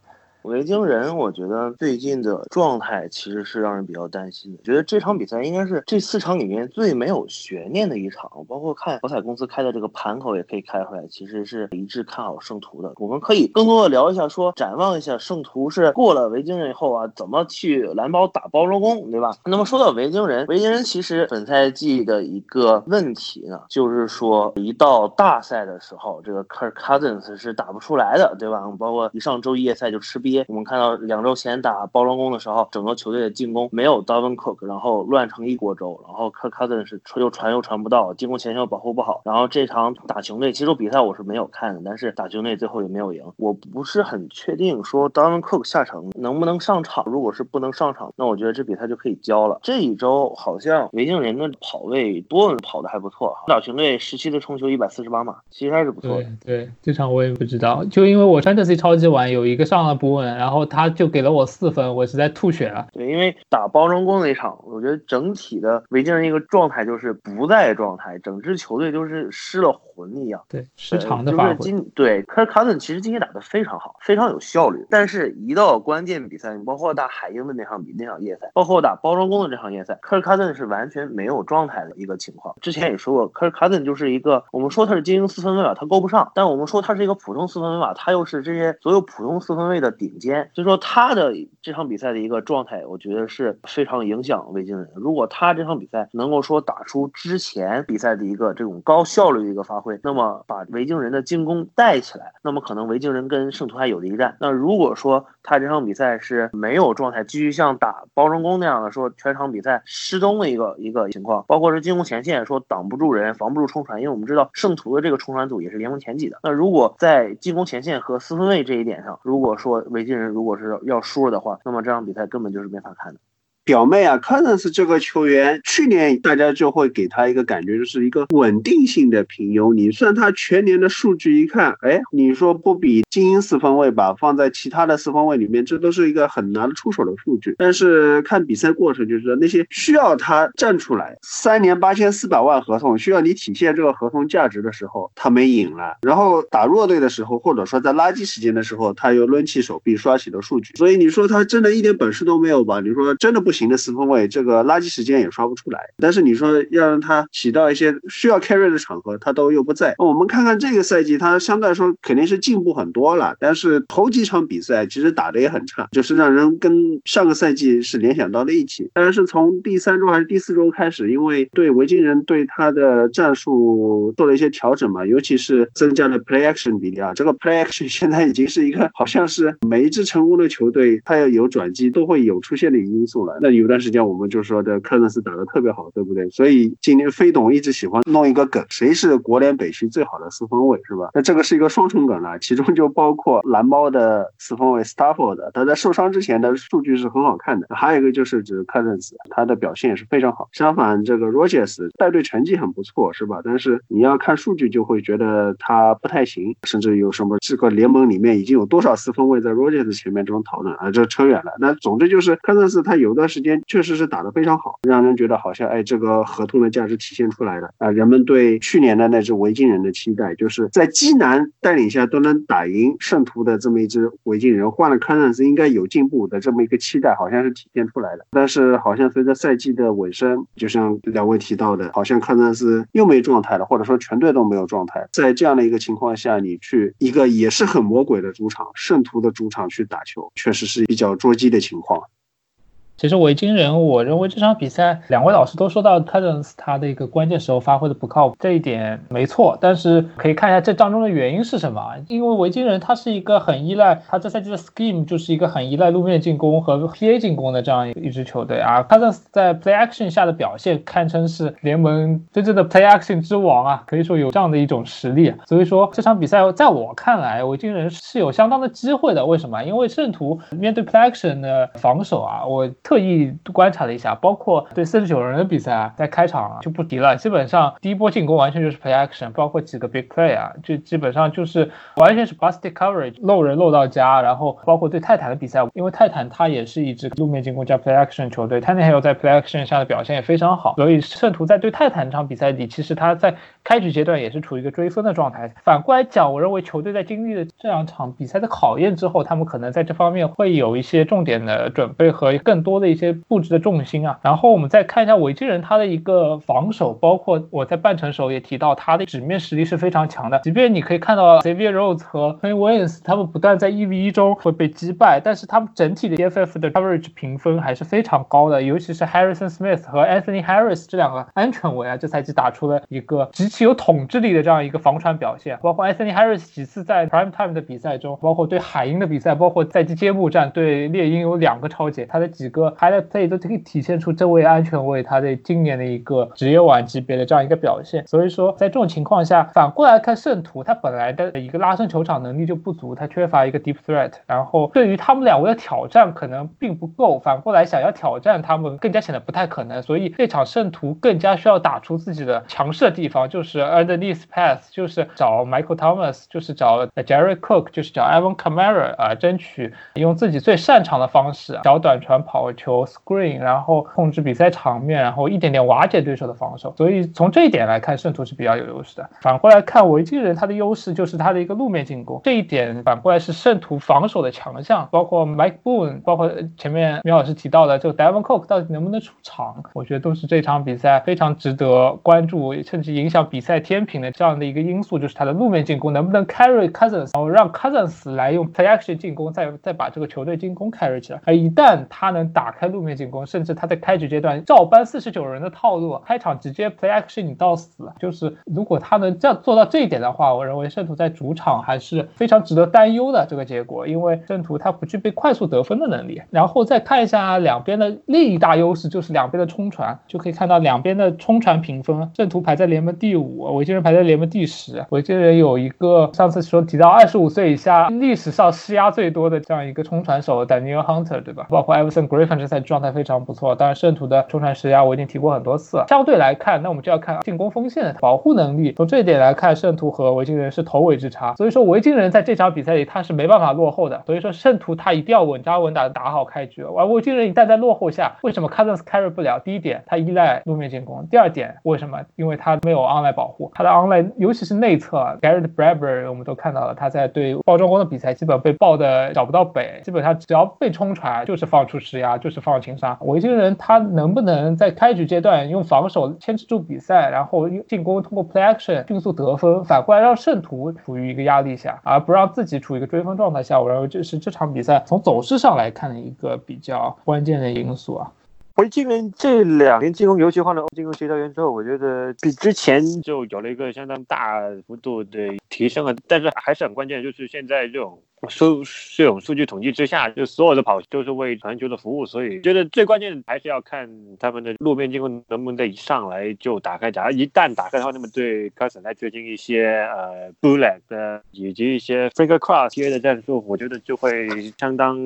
维京人，我觉得最近的状态其实是让人比较担心的。觉得这场比赛应该是这四场里面最没有悬念的一场，包括看博彩公司开的这个盘口也可以开出来，其实是一致看好圣徒的。我们可以更多的聊一下，说展望一下圣徒是过了维京人以后啊，怎么去蓝包打包装工，对吧？那么说到维京人，维京人其实本赛季的一个问题呢，就是说一到大赛的时候，这个 Kirk Cousins 是打不出来的，对吧？包括一上周一夜赛就吃瘪。我们看到两周前打包装工的时候，整个球队的进攻没有 d a v i n Cook，然后乱成一锅粥，然后 Kirk Cousins 是又传又传不到，进攻前线又保护不好，然后这场打球队，其实比赛我是没有看的，但是打球队最后也没有赢。我不是很确定说 d a v i n Cook 下场能不能上场，如果是不能上场，那我觉得这比赛就可以交了。这一周好像维京人的跑位多跑的还不错，打球队十七次冲球一百四十八码，其实还是不错的。对，这场我也不知道，就因为我穿这鞋超级晚有一个上了不然后他就给了我四分，我实在吐血了。对，因为打包装工那场，我觉得整体的维京人一个状态就是不在状态，整支球队就是失了魂一样。对，失常的发挥。就是今对科尔卡顿其实今天打得非常好，非常有效率，但是一到关键比赛，你包括打海鹰的那场比那场夜赛，包括打包装工的这场夜赛，科尔卡顿是完全没有状态的一个情况。之前也说过，科尔卡顿就是一个我们说他是精英四分卫吧，他够不上，但我们说他是一个普通四分卫吧，他又是这些所有普通四分卫的顶尖，所以说他的这场比赛的一个状态，我觉得是非常影响维京人。如果他这场比赛能够说打出之前比赛的一个这种高效率的一个发挥，那么把维京人的进攻带起来，那么可能维京人跟圣徒还有的一战。那如果说他这场比赛是没有状态，继续像打包装工那样的说全场比赛失踪的一个一个情况，包括是进攻前线说挡不住人，防不住冲传，因为我们知道圣徒的这个冲传组也是联盟前几的。那如果在进攻前线和四分卫这一点上，如果说维京人如果是要输了的话，那么这场比赛根本就是没法看的。表妹啊，Cousins 这个球员，去年大家就会给他一个感觉，就是一个稳定性的平庸。你算他全年的数据一看，哎，你说不比精英四分卫吧？放在其他的四分卫里面，这都是一个很拿得出手的数据。但是看比赛过程，就是那些需要他站出来，三年八千四百万合同，需要你体现这个合同价值的时候，他没赢了。然后打弱队的时候，或者说在垃圾时间的时候，他又抡起手臂刷起了数据。所以你说他真的一点本事都没有吧？你说真的不行。型的四分卫，这个垃圾时间也刷不出来。但是你说要让他起到一些需要 carry 的场合，他都又不在。我们看看这个赛季，他相对来说肯定是进步很多了。但是头几场比赛其实打的也很差，就是让人跟上个赛季是联想到了一起。但是从第三周还是第四周开始，因为对维京人对他的战术做了一些调整嘛，尤其是增加了 play action 比例啊。这个 play action 现在已经是一个好像是每一支成功的球队，它要有转机都会有出现的一个因素了。那。有段时间我们就说这科恩斯打得特别好，对不对？所以今年飞董一直喜欢弄一个梗，谁是国联北区最好的四分卫，是吧？那这个是一个双重梗了，其中就包括蓝猫的四分卫 Stafford，他在受伤之前的数据是很好看的。还有一个就是指科恩斯，他的表现也是非常好。相反，这个 Rogers 带队成绩很不错，是吧？但是你要看数据就会觉得他不太行，甚至有什么这个联盟里面已经有多少四分卫在 Rogers 前面这种讨论啊，这扯远了。那总之就是科恩斯他有段时时间。确实是打得非常好，让人觉得好像哎，这个合同的价值体现出来了啊！人们对去年的那支维京人的期待，就是在基南带领下都能打赢圣徒的这么一支维京人，换了康纳斯应该有进步的这么一个期待，好像是体现出来了。但是好像随着赛季的尾声，就像两位提到的，好像康纳斯又没状态了，或者说全队都没有状态。在这样的一个情况下，你去一个也是很魔鬼的主场，圣徒的主场去打球，确实是比较捉鸡的情况。其实维京人，我认为这场比赛两位老师都说到 Cousins 他的一个关键时候发挥的不靠谱，这一点没错。但是可以看一下这当中的原因是什么？因为维京人他是一个很依赖他这赛季的 scheme 就是一个很依赖路面进攻和 PA 进攻的这样一支球队啊。Cousins 在 play action 下的表现堪称是联盟真正的 play action 之王啊，可以说有这样的一种实力。所以说这场比赛在我看来，维京人是有相当的机会的。为什么？因为圣徒面对 play action 的防守啊，我。特意观察了一下，包括对四十九人的比赛啊，在开场就不提了，基本上第一波进攻完全就是 play action，包括几个 big play 啊，就基本上就是完全是 busted coverage，漏人漏到家，然后包括对泰坦的比赛，因为泰坦它也是一支路面进攻加 play action 球队，泰坦还有在 play action 下的表现也非常好，所以圣徒在对泰坦这场比赛里，其实他在开局阶段也是处于一个追分的状态。反过来讲，我认为球队在经历了这两场比赛的考验之后，他们可能在这方面会有一些重点的准备和更多的一些布置的重心啊。然后我们再看一下维京人他的一个防守，包括我在半程时候也提到他的纸面实力是非常强的。即便你可以看到 Xavier Rhodes 和 Quinn Williams 他们不断在一 v 一中会被击败，但是他们整体的 DFF 的 coverage 评分还是非常高的，尤其是 Harrison Smith 和 Anthony Harris 这两个安全卫啊，这赛季打出了一个极其有统治力的这样一个防传表现。包括 Anthony Harris 几次在 Prime Time 的比赛中，包括对海鹰的比赛，包括赛季揭幕战对猎鹰有两个超解，他的几个 Highlight Play 都可以体现出这位安全卫他的今年的一个职业碗级别的这样一个表现。所以说，在这种情况下，反过来看圣徒，他本来的一个拉伸球场能力就不足，他缺乏一个 Deep Threat，然后对于他们两位的挑战可能并不够，反过来想要挑战他们更加显得不太可能。所以这场圣徒更加需要打出自己的强势的地方，就是 Underneath Pass，就是找 Michael Thomas，就是找 Jerry Cook，就是找 Evan Kamara 啊，争取用自己最擅长的方式，小短传跑球 Screen，然后控制比赛场面，然后一点点瓦解对手的防守。所以从这一点来看，圣徒是比较有优势的。反过来看维京人，他的优势就是他的一个路面进攻，这一点反过来是圣徒防守的强项。包括 Mike Boone，包括前面苗老师提到的这个 Devon Cook 到底能不能出场，我觉得都是这场比赛非常值得关注，甚至影响比赛天平的这样的一个因素，就是他的路面进攻能不能 carry Cousins，然后让 Cousins 来用 play action 进攻，再再把这个球队进攻 carry 起来。而一旦他能打开路面进攻，甚至他在开局阶段照搬四十九人的套路，开场直接 play action 你到死，就是如果他能这样做到这一点的话，我认为圣徒在主场还是非常值得担忧的这个结果，因为圣徒他不具备快速得分的能力。然后再看一下两边的另一大优势，就是两边的冲传，就可以看到两边的冲传评分，圣徒排在联盟第五，维京人排在联盟第十。维京人有一个上次说提到二十五岁以下历史上施压最多的这样一个冲传手 Daniel Hunter，对吧？包括 Everson Griffin 这赛状态非常不错。当然，圣徒的冲传施压我已经提过很多次。相对来看，那我们就要看进攻锋线的保护能力。从这一点来看，圣徒和维京人是头尾之差。所以说，维京人在这场比赛里他是没办法落后的。所以说，圣徒他一定要稳扎稳打的打好开局。而维京人一旦在落后下，为什么 Cousins carry 不了？第一点，他依赖路面进攻；第二点，为什么？因为他没有 online 保护，他的 online 尤其是内侧 Garrett Bradbury，我们都看到了他在对爆装工的比赛，基本被爆的找不到北，基本上只要被冲传就是放出施压，就是放轻杀。维京人他能不能在开局阶段用防守牵制住比赛，然后进攻通过 play action 迅速得分，反过来让圣徒处于一个压力下，而不让自己处于一个追分状态下？我认为这是这场比赛从走势上来看的一个比较关键的因素啊。维京人这两年进攻游戏换了进攻协调员之后，我觉得比之前就有了一个相当大幅度的提升啊。但是还是很关键，就是现在这种数这种数据统计之下，就所有的跑都是为传球的服务，所以觉得最关键的还是要看他们的路面进攻能不能在一上来就打开。假如一旦打开的话，那么对 c o u s i n 来执行一些呃 bullet 的以及一些 finger cross 接的战术，我觉得就会相当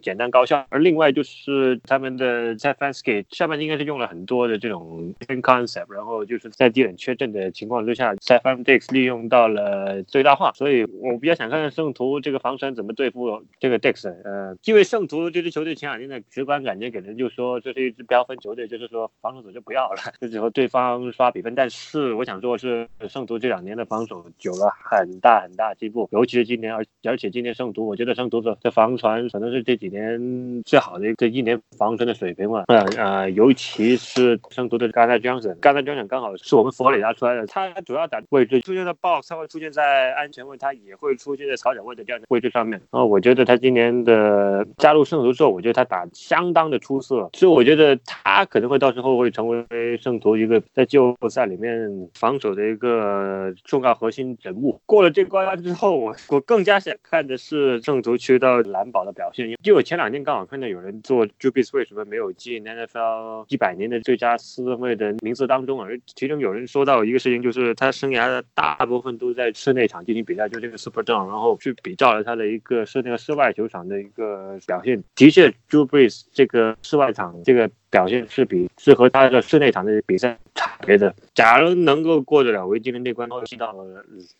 简单高效。而另外就是他们的在 fans 给下半季应该是用了很多的这种 concept，然后就是在地很缺阵的情况之下 s f a n Dix 利用到了最大化，所以我比较想看看圣徒这个防守怎么对付这个 Dix。呃，因为圣徒这支球队前两天的直观感觉给人就说这是一支标分球队，就是说防守组就不要了，就只和对方刷比分。但是我想说是圣徒这两年的防守有了很大很大进步，尤其是今年，而而且今年圣徒，我觉得圣徒的这防传可能是这几年最好的一个一年防传的水平嘛。嗯。呃，尤其是圣徒的刚才 Johnson，刚才 Johnson 刚好是我们佛里达出来的，他主要打位置出现在 box，他会出现在安全位，他也会出现在草场位的这样的位置上面。然后我觉得他今年的加入圣徒之后，我觉得他打相当的出色，所以我觉得他可能会到时候会成为圣徒一个在季后赛里面防守的一个重要核心人物。过了这关之后，我我更加想看的是圣徒去到蓝宝的表现，因为我前两天刚好看到有人做 Jubis 为什么没有进 NFL 一百年的最佳四分卫的名字当中啊，其中有人说到一个事情，就是他生涯的大部分都在室内场进行比赛，就这个 Super Dome，然后去比照了他的一个是那个室外球场的一个表现，的确，Drew Brees 这个室外场这个表现是比是和他的室内场的比赛差别的。假如能够过得了维京人那关，进到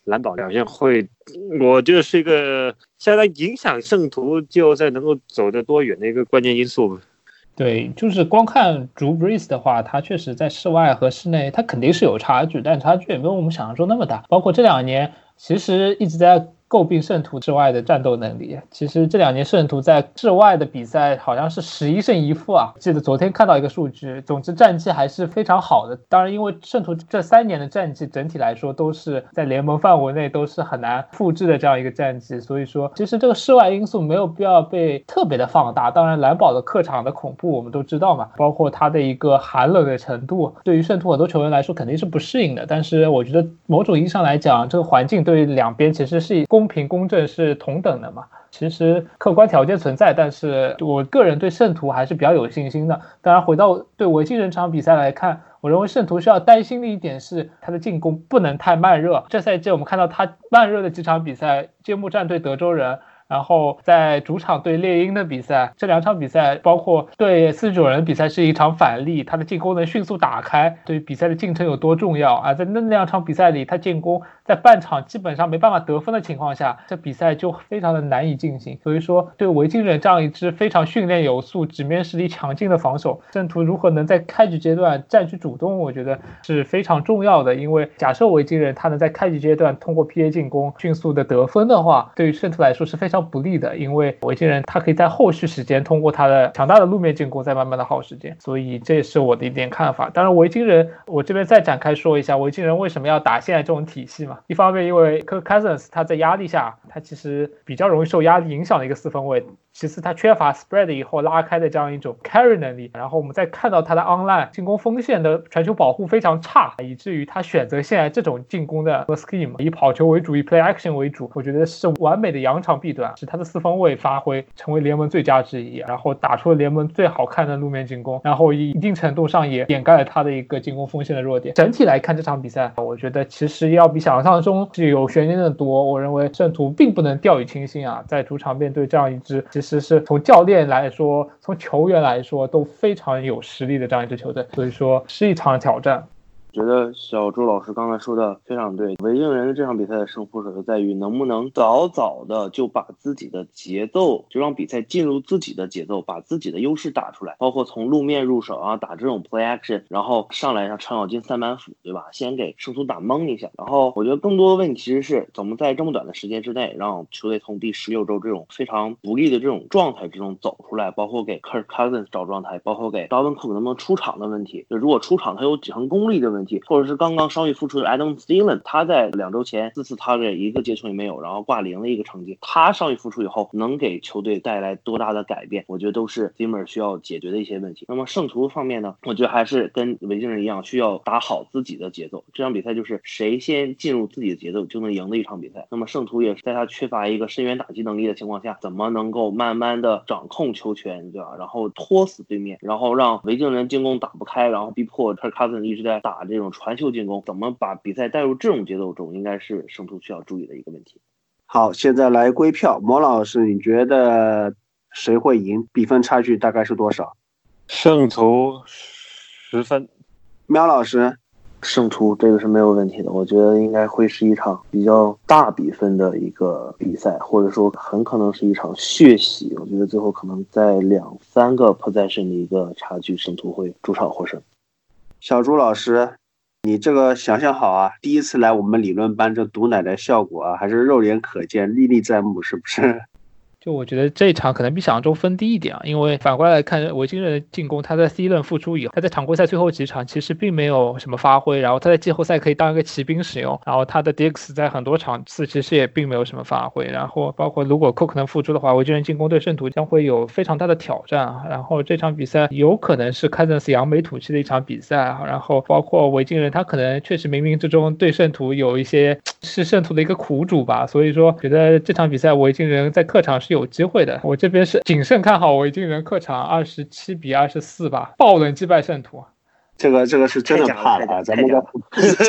蓝宝表现会，我觉得是一个相当影响圣徒季后赛能够走得多远的一个关键因素。对，就是光看逐 Brees 的话，它确实在室外和室内，它肯定是有差距，但差距也没有我们想象中那么大。包括这两年，其实一直在。诟病圣徒之外的战斗能力，其实这两年圣徒在室外的比赛好像是十一胜一负啊。记得昨天看到一个数据，总之战绩还是非常好的。当然，因为圣徒这三年的战绩整体来说都是在联盟范围内都是很难复制的这样一个战绩，所以说其实这个室外因素没有必要被特别的放大。当然，蓝宝的客场的恐怖我们都知道嘛，包括它的一个寒冷的程度，对于圣徒很多球员来说肯定是不适应的。但是我觉得某种意义上来讲，这个环境对于两边其实是公。公平公正是同等的嘛？其实客观条件存在，但是我个人对圣徒还是比较有信心的。当然，回到对维京人场比赛来看，我认为圣徒需要担心的一点是他的进攻不能太慢热。这赛季我们看到他慢热的几场比赛，揭幕战对德州人。然后在主场对猎鹰的比赛，这两场比赛包括对四十九人比赛是一场反例，他的进攻能迅速打开，对比赛的进程有多重要啊！在那两场比赛里，他进攻在半场基本上没办法得分的情况下，这比赛就非常的难以进行。所以说，对维京人这样一支非常训练有素、纸面实力强劲的防守，圣徒如何能在开局阶段占据主动，我觉得是非常重要的。因为假设维京人他能在开局阶段通过 PA 进攻迅速的得分的话，对于圣徒来说是非常。不利的，因为维京人他可以在后续时间通过他的强大的路面进攻再慢慢的耗时间，所以这也是我的一点看法。当然，维京人我这边再展开说一下，维京人为什么要打现在这种体系嘛？一方面，因为 Kirk Cousins 他在压力下，他其实比较容易受压力影响的一个四分卫。其次，他缺乏 spread 以后拉开的这样一种 carry 能力。然后我们再看到他的 online 进攻锋线的传球保护非常差，以至于他选择现在这种进攻的 scheme，以跑球为主，以 play action 为主。我觉得是完美的扬长避短，使他的四方位发挥成为联盟最佳之一，然后打出了联盟最好看的路面进攻，然后以一定程度上也掩盖了他的一个进攻锋线的弱点。整体来看这场比赛，我觉得其实要比想象中是有悬念的多。我认为圣徒并不能掉以轻心啊，在主场面对这样一支。其实是从教练来说，从球员来说都非常有实力的这样一支球队，所以说是一场挑战。觉得小朱老师刚才说的非常对。维京人这场比赛的胜负就在于能不能早早的就把自己的节奏，就让比赛进入自己的节奏，把自己的优势打出来。包括从路面入手啊，打这种 play action，然后上来让程咬金三板斧，对吧？先给胜出打懵一下。然后我觉得更多的问题其实是怎么在这么短的时间之内，让球队从第十六周这种非常不利的这种状态之中走出来。包括给 Kirk Cousins 找状态，包括给 Dalvin Cook 能不能出场的问题。就如果出场他有几成功力的问。问题，或者是刚刚伤愈复出的 Adam Thielen，他在两周前四次他这一个接球也没有，然后挂零的一个成绩，他伤愈复出以后能给球队带来多大的改变？我觉得都是 Zimmer 需要解决的一些问题。那么圣徒方面呢？我觉得还是跟维京人一样，需要打好自己的节奏。这场比赛就是谁先进入自己的节奏就能赢的一场比赛。那么圣徒也是在他缺乏一个深远打击能力的情况下，怎么能够慢慢的掌控球权，对吧？然后拖死对面，然后让维京人进攻打不开，然后逼迫 Kirk Cousins 一直在打。这种传球进攻怎么把比赛带入这种节奏中，应该是圣徒需要注意的一个问题。好，现在来归票，毛老师，你觉得谁会赢？比分差距大概是多少？胜出十分。喵老师，胜出这个是没有问题的，我觉得应该会是一场比较大比分的一个比赛，或者说很可能是一场血洗。我觉得最后可能在两三个 possession 的一个差距，胜出会主场获胜。小朱老师。你这个想想好啊！第一次来我们理论班，这毒奶的效果啊，还是肉眼可见、历历在目，是不是？就我觉得这一场可能比想象中分低一点啊，因为反过来看维京人的进攻，他在 C 轮复出以后，他在常规赛最后几场其实并没有什么发挥，然后他在季后赛可以当一个骑兵使用，然后他的 Dix 在很多场次其实也并没有什么发挥，然后包括如果 Cook 能复出的话，维京人进攻对圣徒将会有非常大的挑战啊，然后这场比赛有可能是 Cousins 扬眉吐气的一场比赛啊，然后包括维京人他可能确实冥冥之中对圣徒有一些 是圣徒的一个苦主吧，所以说觉得这场比赛维京人在客场是。有机会的，我这边是谨慎看好维京人客场二十七比二十四吧，爆冷击败圣徒。这个这个是真的怕了啊！咱们的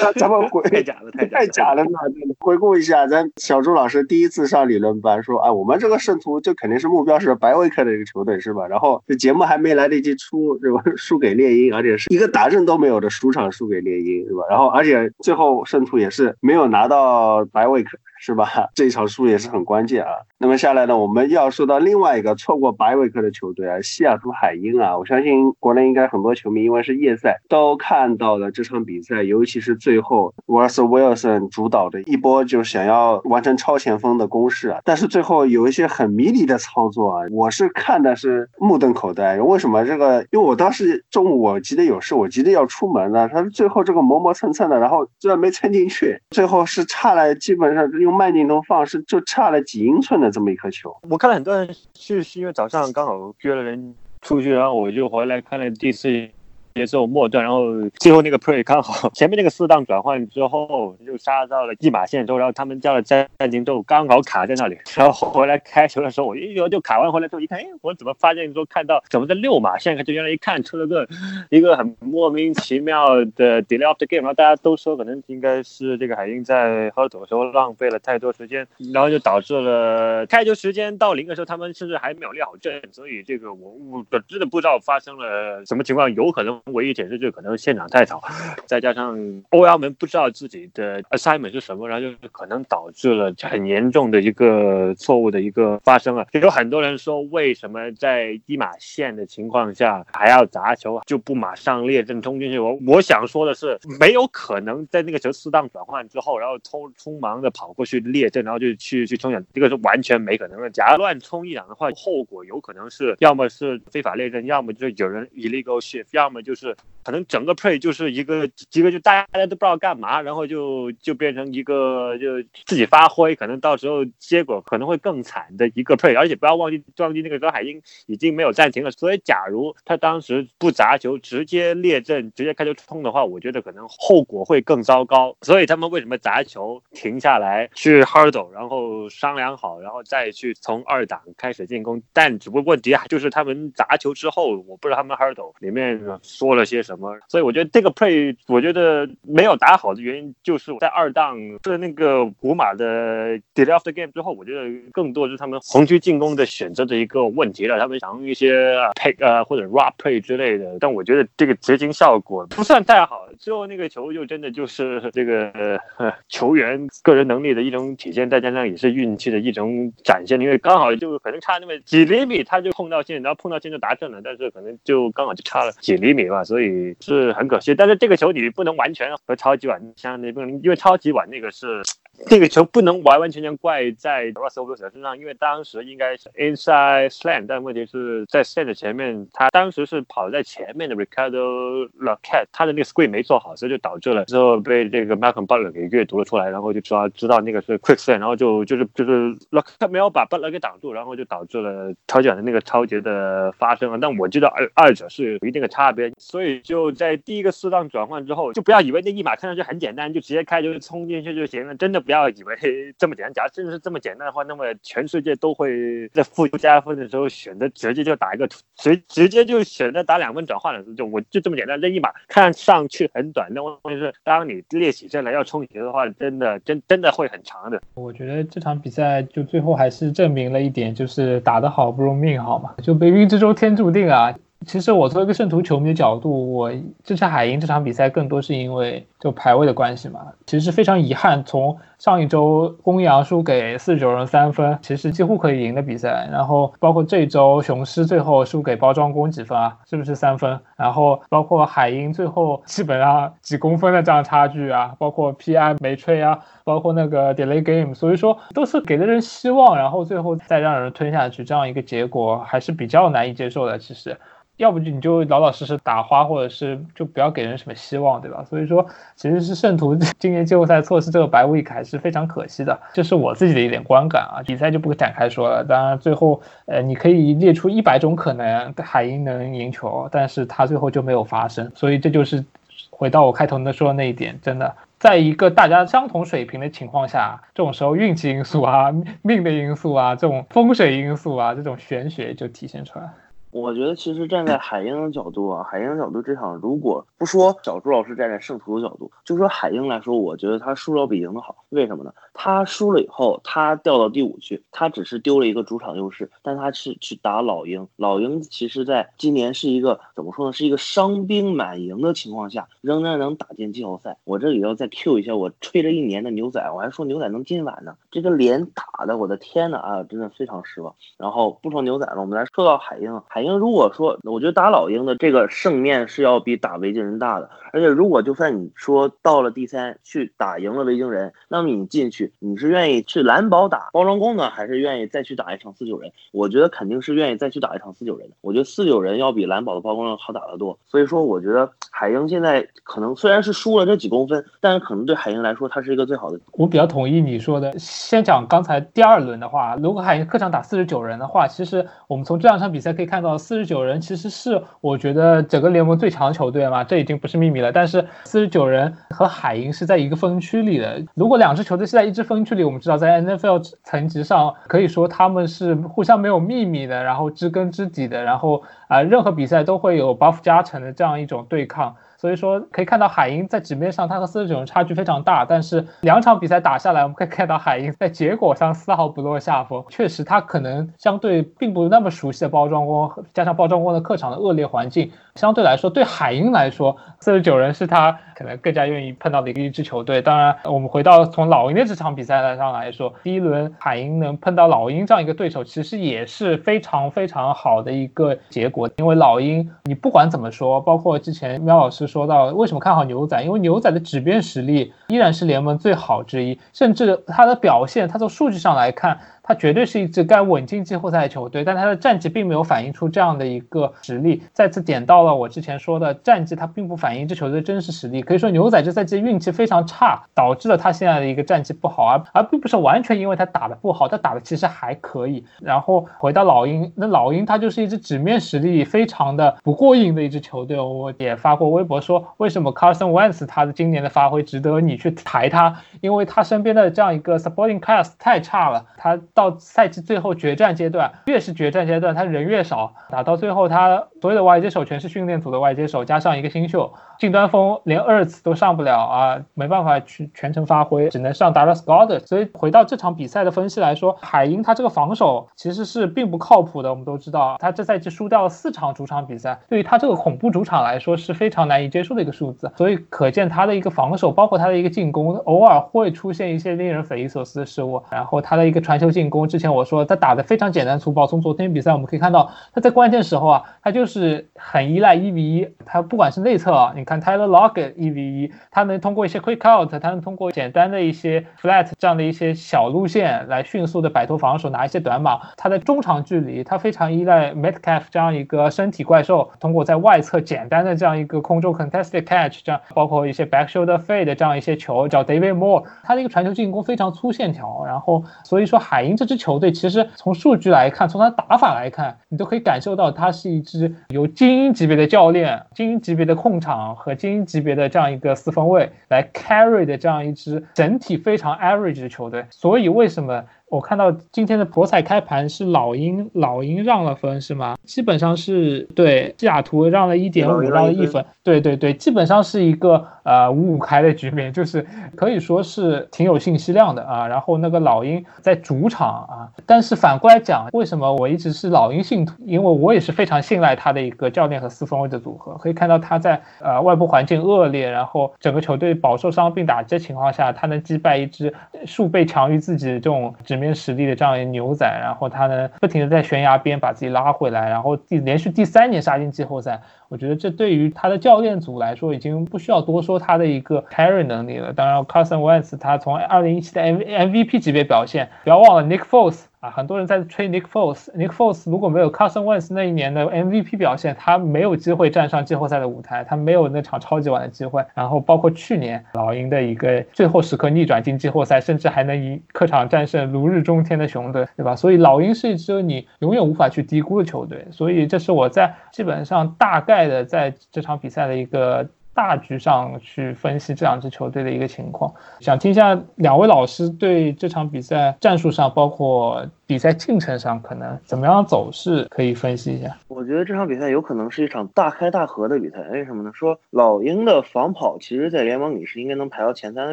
咱咱们回 太假了，太假了嘛！回顾一下，咱小朱老师第一次上理论班说啊，我们这个圣徒就肯定是目标是白威克的一个球队是吧？然后这节目还没来得及出，是吧？输给猎鹰，而且是一个打阵都没有的主场输给猎鹰，是吧？然后而且最后圣徒也是没有拿到白威克。是吧？这一场输也是很关键啊。那么下来呢，我们要说到另外一个错过白维克的球队啊，西雅图海鹰啊。我相信国内应该很多球迷，因为是夜赛，都看到了这场比赛，尤其是最后 Russell Wilson 主导的一波就是想要完成超前锋的攻势啊。但是最后有一些很迷离的操作啊，我是看的是目瞪口呆。为什么这个？因为我当时中午我急得有事，我急得要出门了。他最后这个磨磨蹭蹭的，然后居然没蹭进去，最后是差了，基本上用。慢镜头放是就差了几英寸的这么一颗球，我看了很多人是是因为早上刚好约了人出去，然后我就回来看了第四。节奏末段，然后最后那个 play 刚好前面那个四档转换之后就杀到了一码线之后，然后他们叫了暂停之后刚好卡在那里，然后回来开球的时候我一就卡完回来之后一看，哎，我怎么发现说看到怎么在六码线？就原来一看出了个一个很莫名其妙的 delay of the game，然后大家都说可能应该是这个海鹰在喝酒的时候浪费了太多时间，然后就导致了开球时间到零的时候他们甚至还没有列好阵，所以这个我我真的不知道发生了什么情况，有可能。唯一解释就是可能现场太吵，再加上欧亚门不知道自己的 assignment 是什么，然后就是可能导致了很严重的一个错误的一个发生啊。有很多人说，为什么在一码线的情况下还要砸球，就不马上列阵冲进去？我我想说的是，没有可能在那个球适当转换之后，然后匆匆忙的跑过去列阵，然后就去去冲抢，这个是完全没可能的。假如乱冲一两的话，后果有可能是要么是非法列阵，要么就是有人 illegal shift，要么就就。是，可能整个 play 就是一个一个，就大家都不知道干嘛，然后就就变成一个就自己发挥，可能到时候结果可能会更惨的一个 play。而且不要忘记，忘记那个高海英已经没有暂停了，所以假如他当时不砸球，直接列阵，直接开球冲的话，我觉得可能后果会更糟糕。所以他们为什么砸球停下来去 hurdle，然后商量好，然后再去从二档开始进攻？但只不过问题就是他们砸球之后，我不知道他们 hurdle 里面说。了些什么？所以我觉得这个 play 我觉得没有打好的原因，就是我在二档的那个古马的 delay of the game 之后，我觉得更多是他们红区进攻的选择的一个问题了。他们想用一些 pick 呃或者 rap play 之类的，但我觉得这个执行效果不算太好。最后那个球就真的就是这个球员个人能力的一种体现，再加上也是运气的一种展现。因为刚好就可能差那么几厘米，他就碰到线，然后碰到线就达阵了，但是可能就刚好就差了几厘米吧。所以是很可惜，但是这个球你不能完全和超级碗相比，不能，因为超级碗那个是。这个球不能完完全全怪在 Russell Wilson 身上，因为当时应该是 inside slant，但问题是在 slant 前面，他当时是跑在前面的 Ricardo l a c a t 他的那个 screen 没做好，所以就导致了之后被这个 Malcolm Butler 给阅读了出来，然后就知道知道那个是 quick slant，然后就就是就是 l a c a t 没有把 Butler 给挡住，然后就导致了超级碗的那个超节的发生了。但我知道二二者是有一定的差别，所以就在第一个适当转换之后，就不要以为那一码看上去很简单，就直接开就是冲进去就行了，真的不要以为 这么简单。假如真是这么简单的话，那么全世界都会在负加分的时候选择直接就打一个，直直接就选择打两分转换的，就我就这么简单。扔一把看上去很短，那问题是当你列起阵来要冲球的话，真的真真的会很长的。我觉得这场比赛就最后还是证明了一点，就是打得好不如命好嘛，就冥冥之中天注定啊。其实我作为一个圣徒球迷的角度，我支持海鹰这场比赛更多是因为就排位的关系嘛。其实非常遗憾，从上一周公羊输给四十九人三分，其实几乎可以赢的比赛。然后包括这周雄狮最后输给包装工几分啊？是不是三分？然后包括海鹰最后基本上几公分的这样差距啊？包括 PI 没吹啊？包括那个 delay game，所以说都是给了人希望，然后最后再让人吞下去，这样一个结果还是比较难以接受的。其实。要不就你就老老实实打花，或者是就不要给人什么希望，对吧？所以说，其实是圣徒今年季后赛错失这个白 week 还是非常可惜的，这是我自己的一点观感啊。比赛就不展开说了。当然，最后呃，你可以列出一百种可能海鹰能赢球，但是他最后就没有发生。所以这就是回到我开头的说的那一点，真的，在一个大家相同水平的情况下，这种时候运气因素啊、命的因素啊、这种风水因素啊、这种玄学就体现出来。我觉得其实站在海鹰的角度啊，海鹰的角度这场如果不说小朱老师站在圣徒的角度，就说海鹰来说，我觉得他输要比赢的好。为什么呢？他输了以后，他掉到第五去，他只是丢了一个主场优势，但他是去打老鹰。老鹰其实在今年是一个怎么说呢？是一个伤兵满营的情况下，仍然能打进季后赛。我这里要再 Q 一下我吹了一年的牛仔，我还说牛仔能今晚呢，这个脸打的，我的天呐啊，真的非常失望。然后不说牛仔了，我们来说到海鹰。海鹰如果说，我觉得打老鹰的这个胜面是要比打维京人大的。而且如果就算你说到了第三去打赢了维京人，那么你进去你是愿意去蓝宝打包装工呢，还是愿意再去打一场四九人？我觉得肯定是愿意再去打一场四九人的。我觉得四九人要比蓝宝的包装要好打得多。所以说，我觉得海鹰现在可能虽然是输了这几公分，但是可能对海鹰来说，它是一个最好的。我比较同意你说的。先讲刚才第二轮的话，如果海鹰客场打四十九人的话，其实我们从这两场比赛可以看到，四十九人其实是我觉得整个联盟最强球队嘛，这已经不是秘密了。但是四十九人和海鹰是在一个分区里的。如果两支球队是在一支分区里，我们知道在 NFL 层级上可以说他们是互相没有秘密的，然后知根知底的，然后啊，任何比赛都会有 buff 加成的这样一种对抗。所以说可以看到海鹰在纸面上，它和四十九人差距非常大，但是两场比赛打下来，我们可以看到海鹰在结果上丝毫不落下风。确实，他可能相对并不那么熟悉的包装工，加上包装工的客场的恶劣环境，相对来说对海鹰来说，四十九人是他可能更加愿意碰到的一一支球队。当然，我们回到从老鹰的这场比赛来上来说，第一轮海鹰能碰到老鹰这样一个对手，其实也是非常非常好的一个结果，因为老鹰你不管怎么说，包括之前喵老师。说到为什么看好牛仔？因为牛仔的纸边实力依然是联盟最好之一，甚至他的表现，他从数据上来看。绝对是一支该稳进季后赛的球队，但他的战绩并没有反映出这样的一个实力。再次点到了我之前说的战绩，它并不反映这球队的真实实力。可以说牛仔这赛季运气非常差，导致了他现在的一个战绩不好，而而并不是完全因为他打的不好，他打的其实还可以。然后回到老鹰，那老鹰他就是一支纸面实力非常的不过硬的一支球队。我也发过微博说，为什么 Carson Wentz 他的今年的发挥值得你去抬他？因为他身边的这样一个 supporting cast 太差了，他。到到赛季最后决战阶段，越是决战阶段，他人越少，打到最后，他所有的外接手全是训练组的外接手，加上一个新秀。近端锋连二次都上不了啊，没办法去全程发挥，只能上 Dallas g o d d a r。所以回到这场比赛的分析来说，海鹰他这个防守其实是并不靠谱的。我们都知道，他这赛季输掉了四场主场比赛，对于他这个恐怖主场来说是非常难以接受的一个数字。所以可见他的一个防守，包括他的一个进攻，偶尔会出现一些令人匪夷所思的失误。然后他的一个传球进进攻，之前我说他打的非常简单粗暴。从昨天比赛我们可以看到，他在关键时候啊，他就是很依赖一 v 一，他不管是内侧啊，你看。Tyler Lockett 一 v 一，他能通过一些 quick out，他能通过简单的一些 flat 这样的一些小路线来迅速的摆脱防守，拿一些短码。他在中长距离，他非常依赖 Metcalf 这样一个身体怪兽，通过在外侧简单的这样一个空中 contested catch，这样包括一些 back shoulder fade 这样一些球，叫 David Moore，他的一个传球进攻非常粗线条。然后所以说海鹰这支球队其实从数据来看，从他打法来看，你都可以感受到他是一支由精英级别的教练、精英级别的控场和。精英级别的这样一个四分卫来 carry 的这样一支整体非常 average 的球队，所以为什么？我看到今天的博彩开盘是老鹰，老鹰让了分是吗？基本上是对西雅图让了一点五，让了一分。对对对，基本上是一个呃五五开的局面，就是可以说是挺有信息量的啊。然后那个老鹰在主场啊，但是反过来讲，为什么我一直是老鹰信徒？因为我也是非常信赖他的一个教练和四分卫的组合。可以看到他在呃外部环境恶劣，然后整个球队饱受伤病打击的情况下，他能击败一支数倍强于自己这种直。边实力的这样一个牛仔，然后他呢不停的在悬崖边把自己拉回来，然后第连续第三年杀进季后赛，我觉得这对于他的教练组来说已经不需要多说他的一个 carry 能力了。当然，Carson Wentz 他从二零一七的 M MVP 级别表现，不要忘了 Nick Foles。啊，很多人在吹 Nick Foles，Nick Foles 如果没有 Carson Wentz 那一年的 MVP 表现，他没有机会站上季后赛的舞台，他没有那场超级碗的机会。然后包括去年老鹰的一个最后时刻逆转进季后赛，甚至还能以客场战胜如日中天的熊队，对吧？所以老鹰是一支你永远无法去低估的球队。所以这是我在基本上大概的在这场比赛的一个。大局上去分析这两支球队的一个情况。想听一下两位老师对这场比赛战术上，包括比赛进程上，可能怎么样走势可以分析一下。我觉得这场比赛有可能是一场大开大合的比赛。为什么呢？说老鹰的防跑其实在联盟里是应该能排到前三的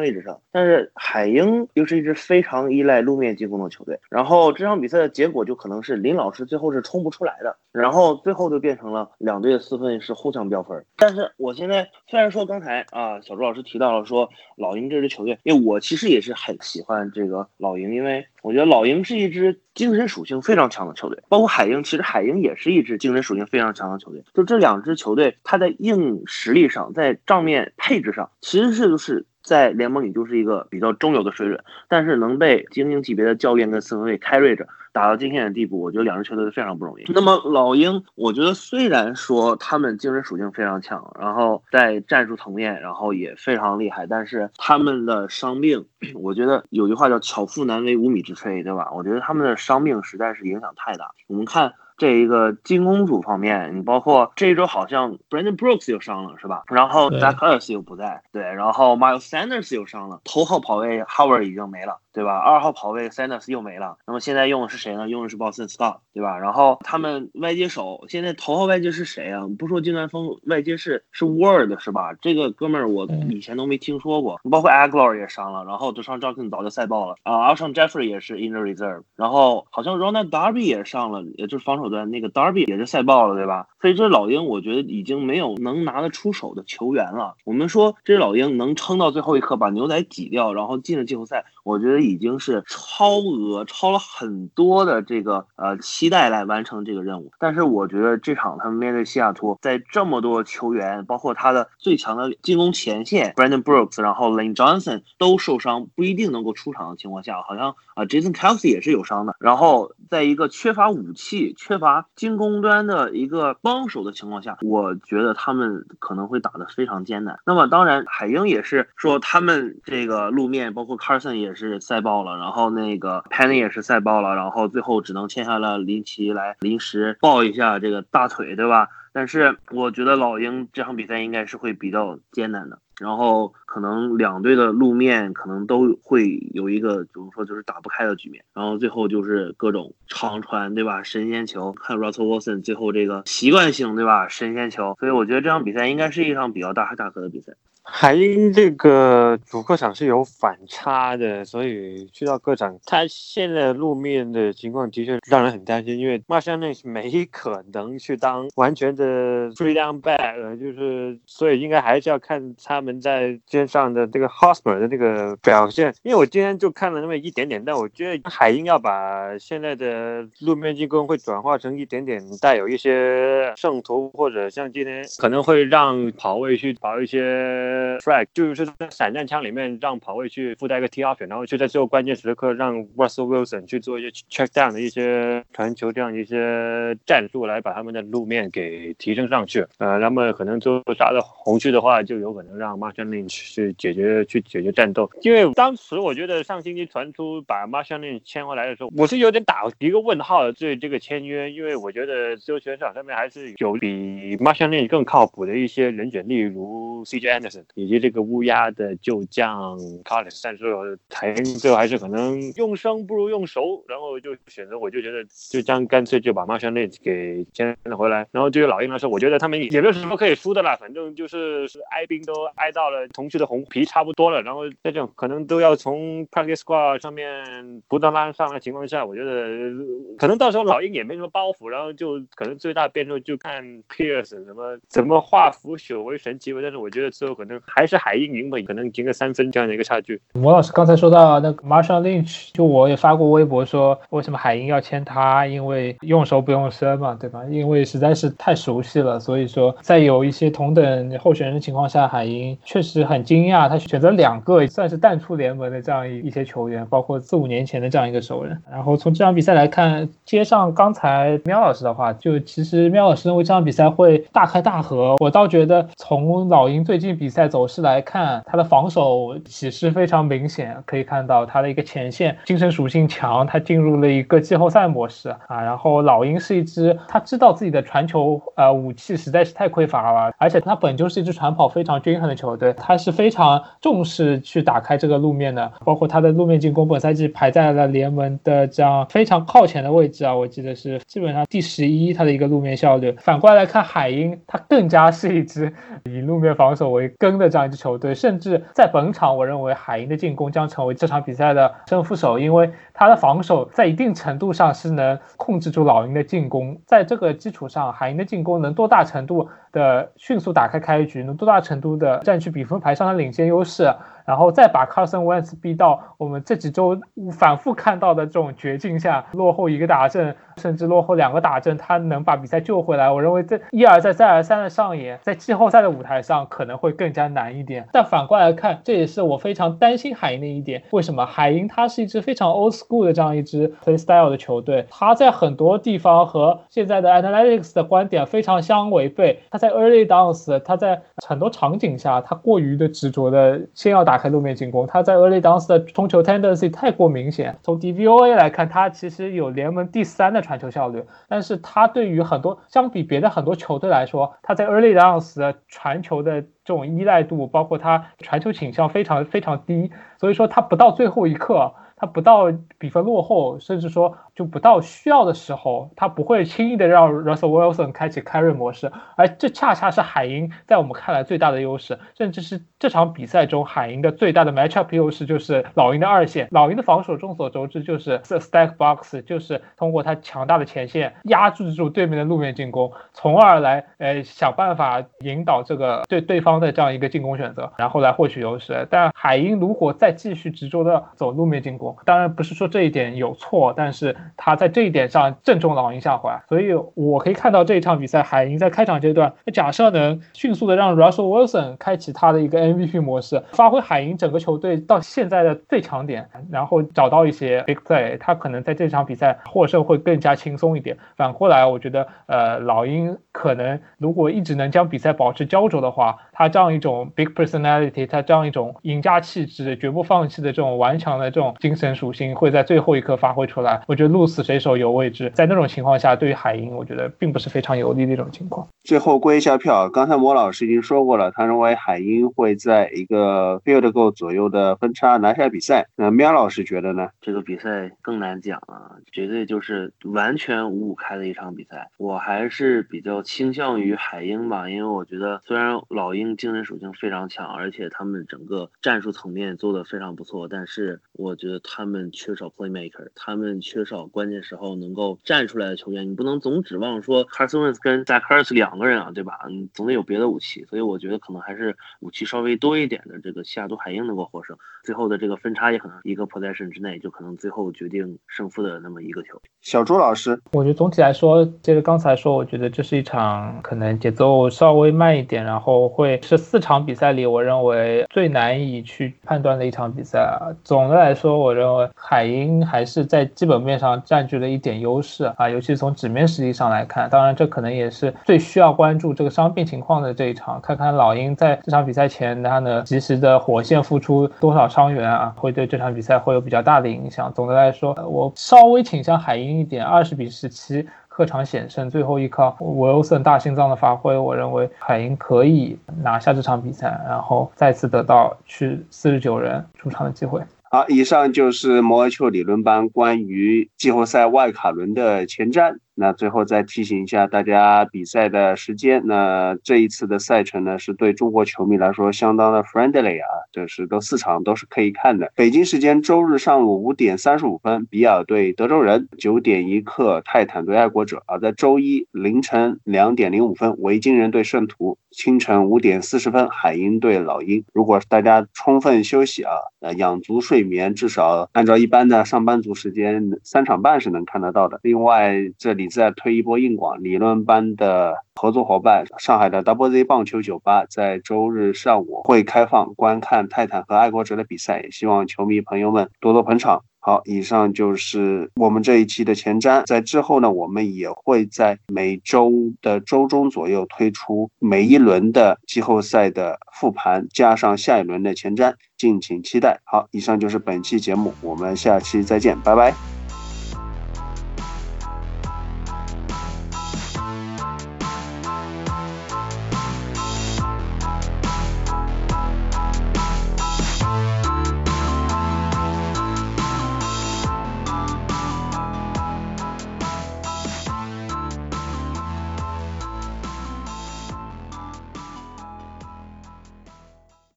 位置上，但是海鹰又是一支非常依赖路面进攻的球队。然后这场比赛的结果就可能是林老师最后是冲不出来的，然后最后就变成了两队的四分是互相飙分。但是我现在虽然说刚才啊小朱老师提到了说老鹰这支球队，因为我其实也是很喜欢这个老鹰，因为我觉得老鹰是一支精神属性非常强的球队，包括海鹰，其实海鹰也是一支精神属性非常强的球队。就这两支球队，它在硬实力上，在账面配置上，其实是就是在联盟里就是一个比较中游的水准，但是能被精英级别的教练跟四分卫开瑞着。打到今天的地步，我觉得两支球队非常不容易。那么老鹰，我觉得虽然说他们精神属性非常强，然后在战术层面，然后也非常厉害，但是他们的伤病，我觉得有句话叫“巧妇难为无米之炊”，对吧？我觉得他们的伤病实在是影响太大。我们看。这一个进攻组方面，你包括这一周好像 Brandon Brooks 又伤了，是吧？然后 Zach Ertz 又不在，对，然后 Miles Sanders 又伤了，头号跑位 Howard 已经没了，对吧？二号跑位 Sanders 又没了，那么现在用的是谁呢？用的是 Boston Scott，对吧？然后他们外接手现在头号外接是谁啊？不说金南峰，外接是是 Word 是吧？这个哥们儿我以前都没听说过，包括 Aguilar 也伤了，然后德尚 Johnson 早就赛爆了啊，Alshon Jeffrey 也是 in the reserve，然后好像 Ronald Darby 也上了，也就是防守。的那个 Darby 也是赛爆了，对吧？所以这老鹰，我觉得已经没有能拿得出手的球员了。我们说这老鹰能撑到最后一刻把牛仔挤掉，然后进了季后赛，我觉得已经是超额超了很多的这个呃期待来完成这个任务。但是我觉得这场他们面对西雅图，在这么多球员，包括他的最强的进攻前线 Brandon Brooks，然后 Lane Johnson 都受伤，不一定能够出场的情况下，好像啊 Jason Kelsey 也是有伤的。然后在一个缺乏武器、缺乏进攻端的一个帮手的情况下，我觉得他们可能会打得非常艰难。那么当然，海鹰也是说他们这个路面，包括 Carson 也是赛爆了，然后那个 Penny 也是赛爆了，然后最后只能签下了林奇来临时抱一下这个大腿，对吧？但是我觉得老鹰这场比赛应该是会比较艰难的。然后可能两队的路面可能都会有一个怎么说就是打不开的局面，然后最后就是各种长传，对吧？神仙球，看 Russell Wilson 最后这个习惯性，对吧？神仙球，所以我觉得这场比赛应该是一场比较大开大合的比赛。海鹰这个主客场是有反差的，所以去到客场，他现在路面的情况的确让人很担心，因为 m a r s h a l n 没可能去当完全的 three down back，就是所以应该还是要看他们在肩上的这个 Hosmer 的这个表现。因为我今天就看了那么一点点，但我觉得海鹰要把现在的路面进攻会转化成一点点带有一些圣徒，或者像今天可能会让跑位去跑一些。Frag 就是在散弹枪里面让跑位去附带一个 T off，然后就在最后关键时刻让 Russell Wilson 去做一些 check down 的一些传球这样一些战术来把他们的路面给提升上去。呃，那么可能最后杀的红区的话，就有可能让 Marshall Lynch 去解决去解决战斗。因为当时我觉得上星期传出把 Marshall Lynch 签回来的时候，我是有点打一个问号对这个签约，因为我觉得自由球员市场上面还是有比 Marshall Lynch 更靠谱的一些人选，例如 CJ Anderson。以及这个乌鸦的旧将 Collins，但是台最后还是可能用生不如用熟，然后就选择，我就觉得就将干脆就把马山内给签了回来。然后对于老鹰来说，我觉得他们也没有什么可以输的啦，反正就是是挨兵都挨到了，同区的红皮差不多了。然后在这种可能都要从 Practice Squad 上面不断拉上的情况下，我觉得可能到时候老鹰也没什么包袱，然后就可能最大变数就看 Pierce 怎么怎么化腐朽为神奇吧。但是我觉得最后可能。还是海鹰赢吧，可能赢个三分这样的一个差距。魔老师刚才说到那个 Marshall Lynch，就我也发过微博说，为什么海鹰要签他？因为用熟不用生嘛，对吧？因为实在是太熟悉了，所以说在有一些同等候选人的情况下，海鹰确实很惊讶，他选择两个算是淡出联盟的这样一一些球员，包括四五年前的这样一个熟人。然后从这场比赛来看，接上刚才喵老师的话，就其实喵老师认为这场比赛会大开大合，我倒觉得从老鹰最近比赛。赛走势来看，他的防守起势非常明显，可以看到他的一个前线精神属性强，他进入了一个季后赛模式啊。然后老鹰是一支他知道自己的传球呃武器实在是太匮乏了，而且他本就是一支传跑非常均衡的球队，他是非常重视去打开这个路面的，包括他的路面进攻本赛季排在了联盟的这样非常靠前的位置啊，我记得是基本上第十一，他的一个路面效率。反过来看海鹰，他更加是一支 以路面防守为更的这样一支球队，甚至在本场，我认为海鹰的进攻将成为这场比赛的胜负手，因为他的防守在一定程度上是能控制住老鹰的进攻，在这个基础上，海鹰的进攻能多大程度的迅速打开开局，能多大程度的占据比分牌上的领先优势。然后再把 Carson Wentz 逼到我们这几周反复看到的这种绝境下，落后一个打阵，甚至落后两个打阵，他能把比赛救回来。我认为这一而再再而三的上演，在季后赛的舞台上可能会更加难一点。但反过来看，这也是我非常担心海鹰的一点。为什么？海鹰它是一支非常 old school 的这样一支 play style 的球队，它在很多地方和现在的 analytics 的观点非常相违背。它在 early downs，他在很多场景下，他过于的执着的先要打。开路面进攻，他在 early downs 的冲球 tendency 太过明显。从 DVOA 来看，他其实有联盟第三的传球效率，但是他对于很多相比别的很多球队来说，他在 early downs 的传球的这种依赖度，包括他传球倾向非常非常低，所以说他不到最后一刻。他不到比分落后，甚至说就不到需要的时候，他不会轻易的让 Russell Wilson 开启 carry 模式，而这恰恰是海鹰在我们看来最大的优势，甚至是这场比赛中海鹰的最大的 matchup 优势就是老鹰的二线，老鹰的防守众所周知就是 stack box，就是通过他强大的前线压制住对面的路面进攻，从而来呃想办法引导这个对对方的这样一个进攻选择，然后来获取优势。但海鹰如果再继续执着的走路面进攻，当然不是说这一点有错，但是他在这一点上正中老鹰下怀，所以我可以看到这一场比赛，海鹰在开场阶段，假设能迅速的让 Russell Wilson 开启他的一个 MVP 模式，发挥海鹰整个球队到现在的最强点，然后找到一些 big play，他可能在这场比赛获胜会更加轻松一点。反过来，我觉得呃老鹰可能如果一直能将比赛保持焦灼的话，他这样一种 big personality，他这样一种赢家气质，绝不放弃的这种顽强的这种精。神属性会在最后一刻发挥出来，我觉得路鹿死谁手有未知。在那种情况下，对于海鹰，我觉得并不是非常有利的一种情况。最后归一下票，刚才莫老师已经说过了，他认为海鹰会在一个 field goal 左右的分差拿下比赛。那喵老师觉得呢？这个比赛更难讲啊，绝对就是完全五五开的一场比赛。我还是比较倾向于海鹰吧，因为我觉得虽然老鹰精神属性非常强，而且他们整个战术层面做得非常不错，但是我觉得。他们缺少 playmaker，他们缺少关键时候能够站出来的球员。你不能总指望说 Carson Wentz 跟 Zach Ertz 两个人啊，对吧？你总得有别的武器。所以我觉得可能还是武器稍微多一点的这个西雅图海鹰能够获胜。最后的这个分差也可能一个 possession 之内就可能最后决定胜负的那么一个球。小朱老师，我觉得总体来说，接着刚才说，我觉得这是一场可能节奏稍微慢一点，然后会是四场比赛里我认为最难以去判断的一场比赛啊。总的来说，我。认为海鹰还是在基本面上占据了一点优势啊，尤其是从纸面实力上来看。当然，这可能也是最需要关注这个伤病情况的这一场，看看老鹰在这场比赛前他能及时的火线付出多少伤伤员啊，会对这场比赛会有比较大的影响。总的来说，我稍微倾向海鹰一点，二十比十七客场险胜，最后依靠维欧森大心脏的发挥，我认为海鹰可以拿下这场比赛，然后再次得到去四十九人出场的机会。好，以上就是摩尔丘理论班关于季后赛外卡轮的前瞻。那最后再提醒一下大家比赛的时间。那这一次的赛程呢，是对中国球迷来说相当的 friendly 啊，就是都四场都是可以看的。北京时间周日上午五点三十五分，比尔对德州人；九点一刻，泰坦对爱国者。而在周一凌晨两点零五分，维京人对圣徒；清晨五点四十分，海鹰对老鹰。如果大家充分休息啊，呃，养足睡眠，至少按照一般的上班族时间，三场半是能看得到的。另外，这里。再推一波硬广，理论班的合作伙伴上海的 Double Z 棒球酒吧在周日上午会开放观看泰坦和爱国者的比赛，也希望球迷朋友们多多捧场。好，以上就是我们这一期的前瞻。在之后呢，我们也会在每周的周中左右推出每一轮的季后赛的复盘，加上下一轮的前瞻，敬请期待。好，以上就是本期节目，我们下期再见，拜拜。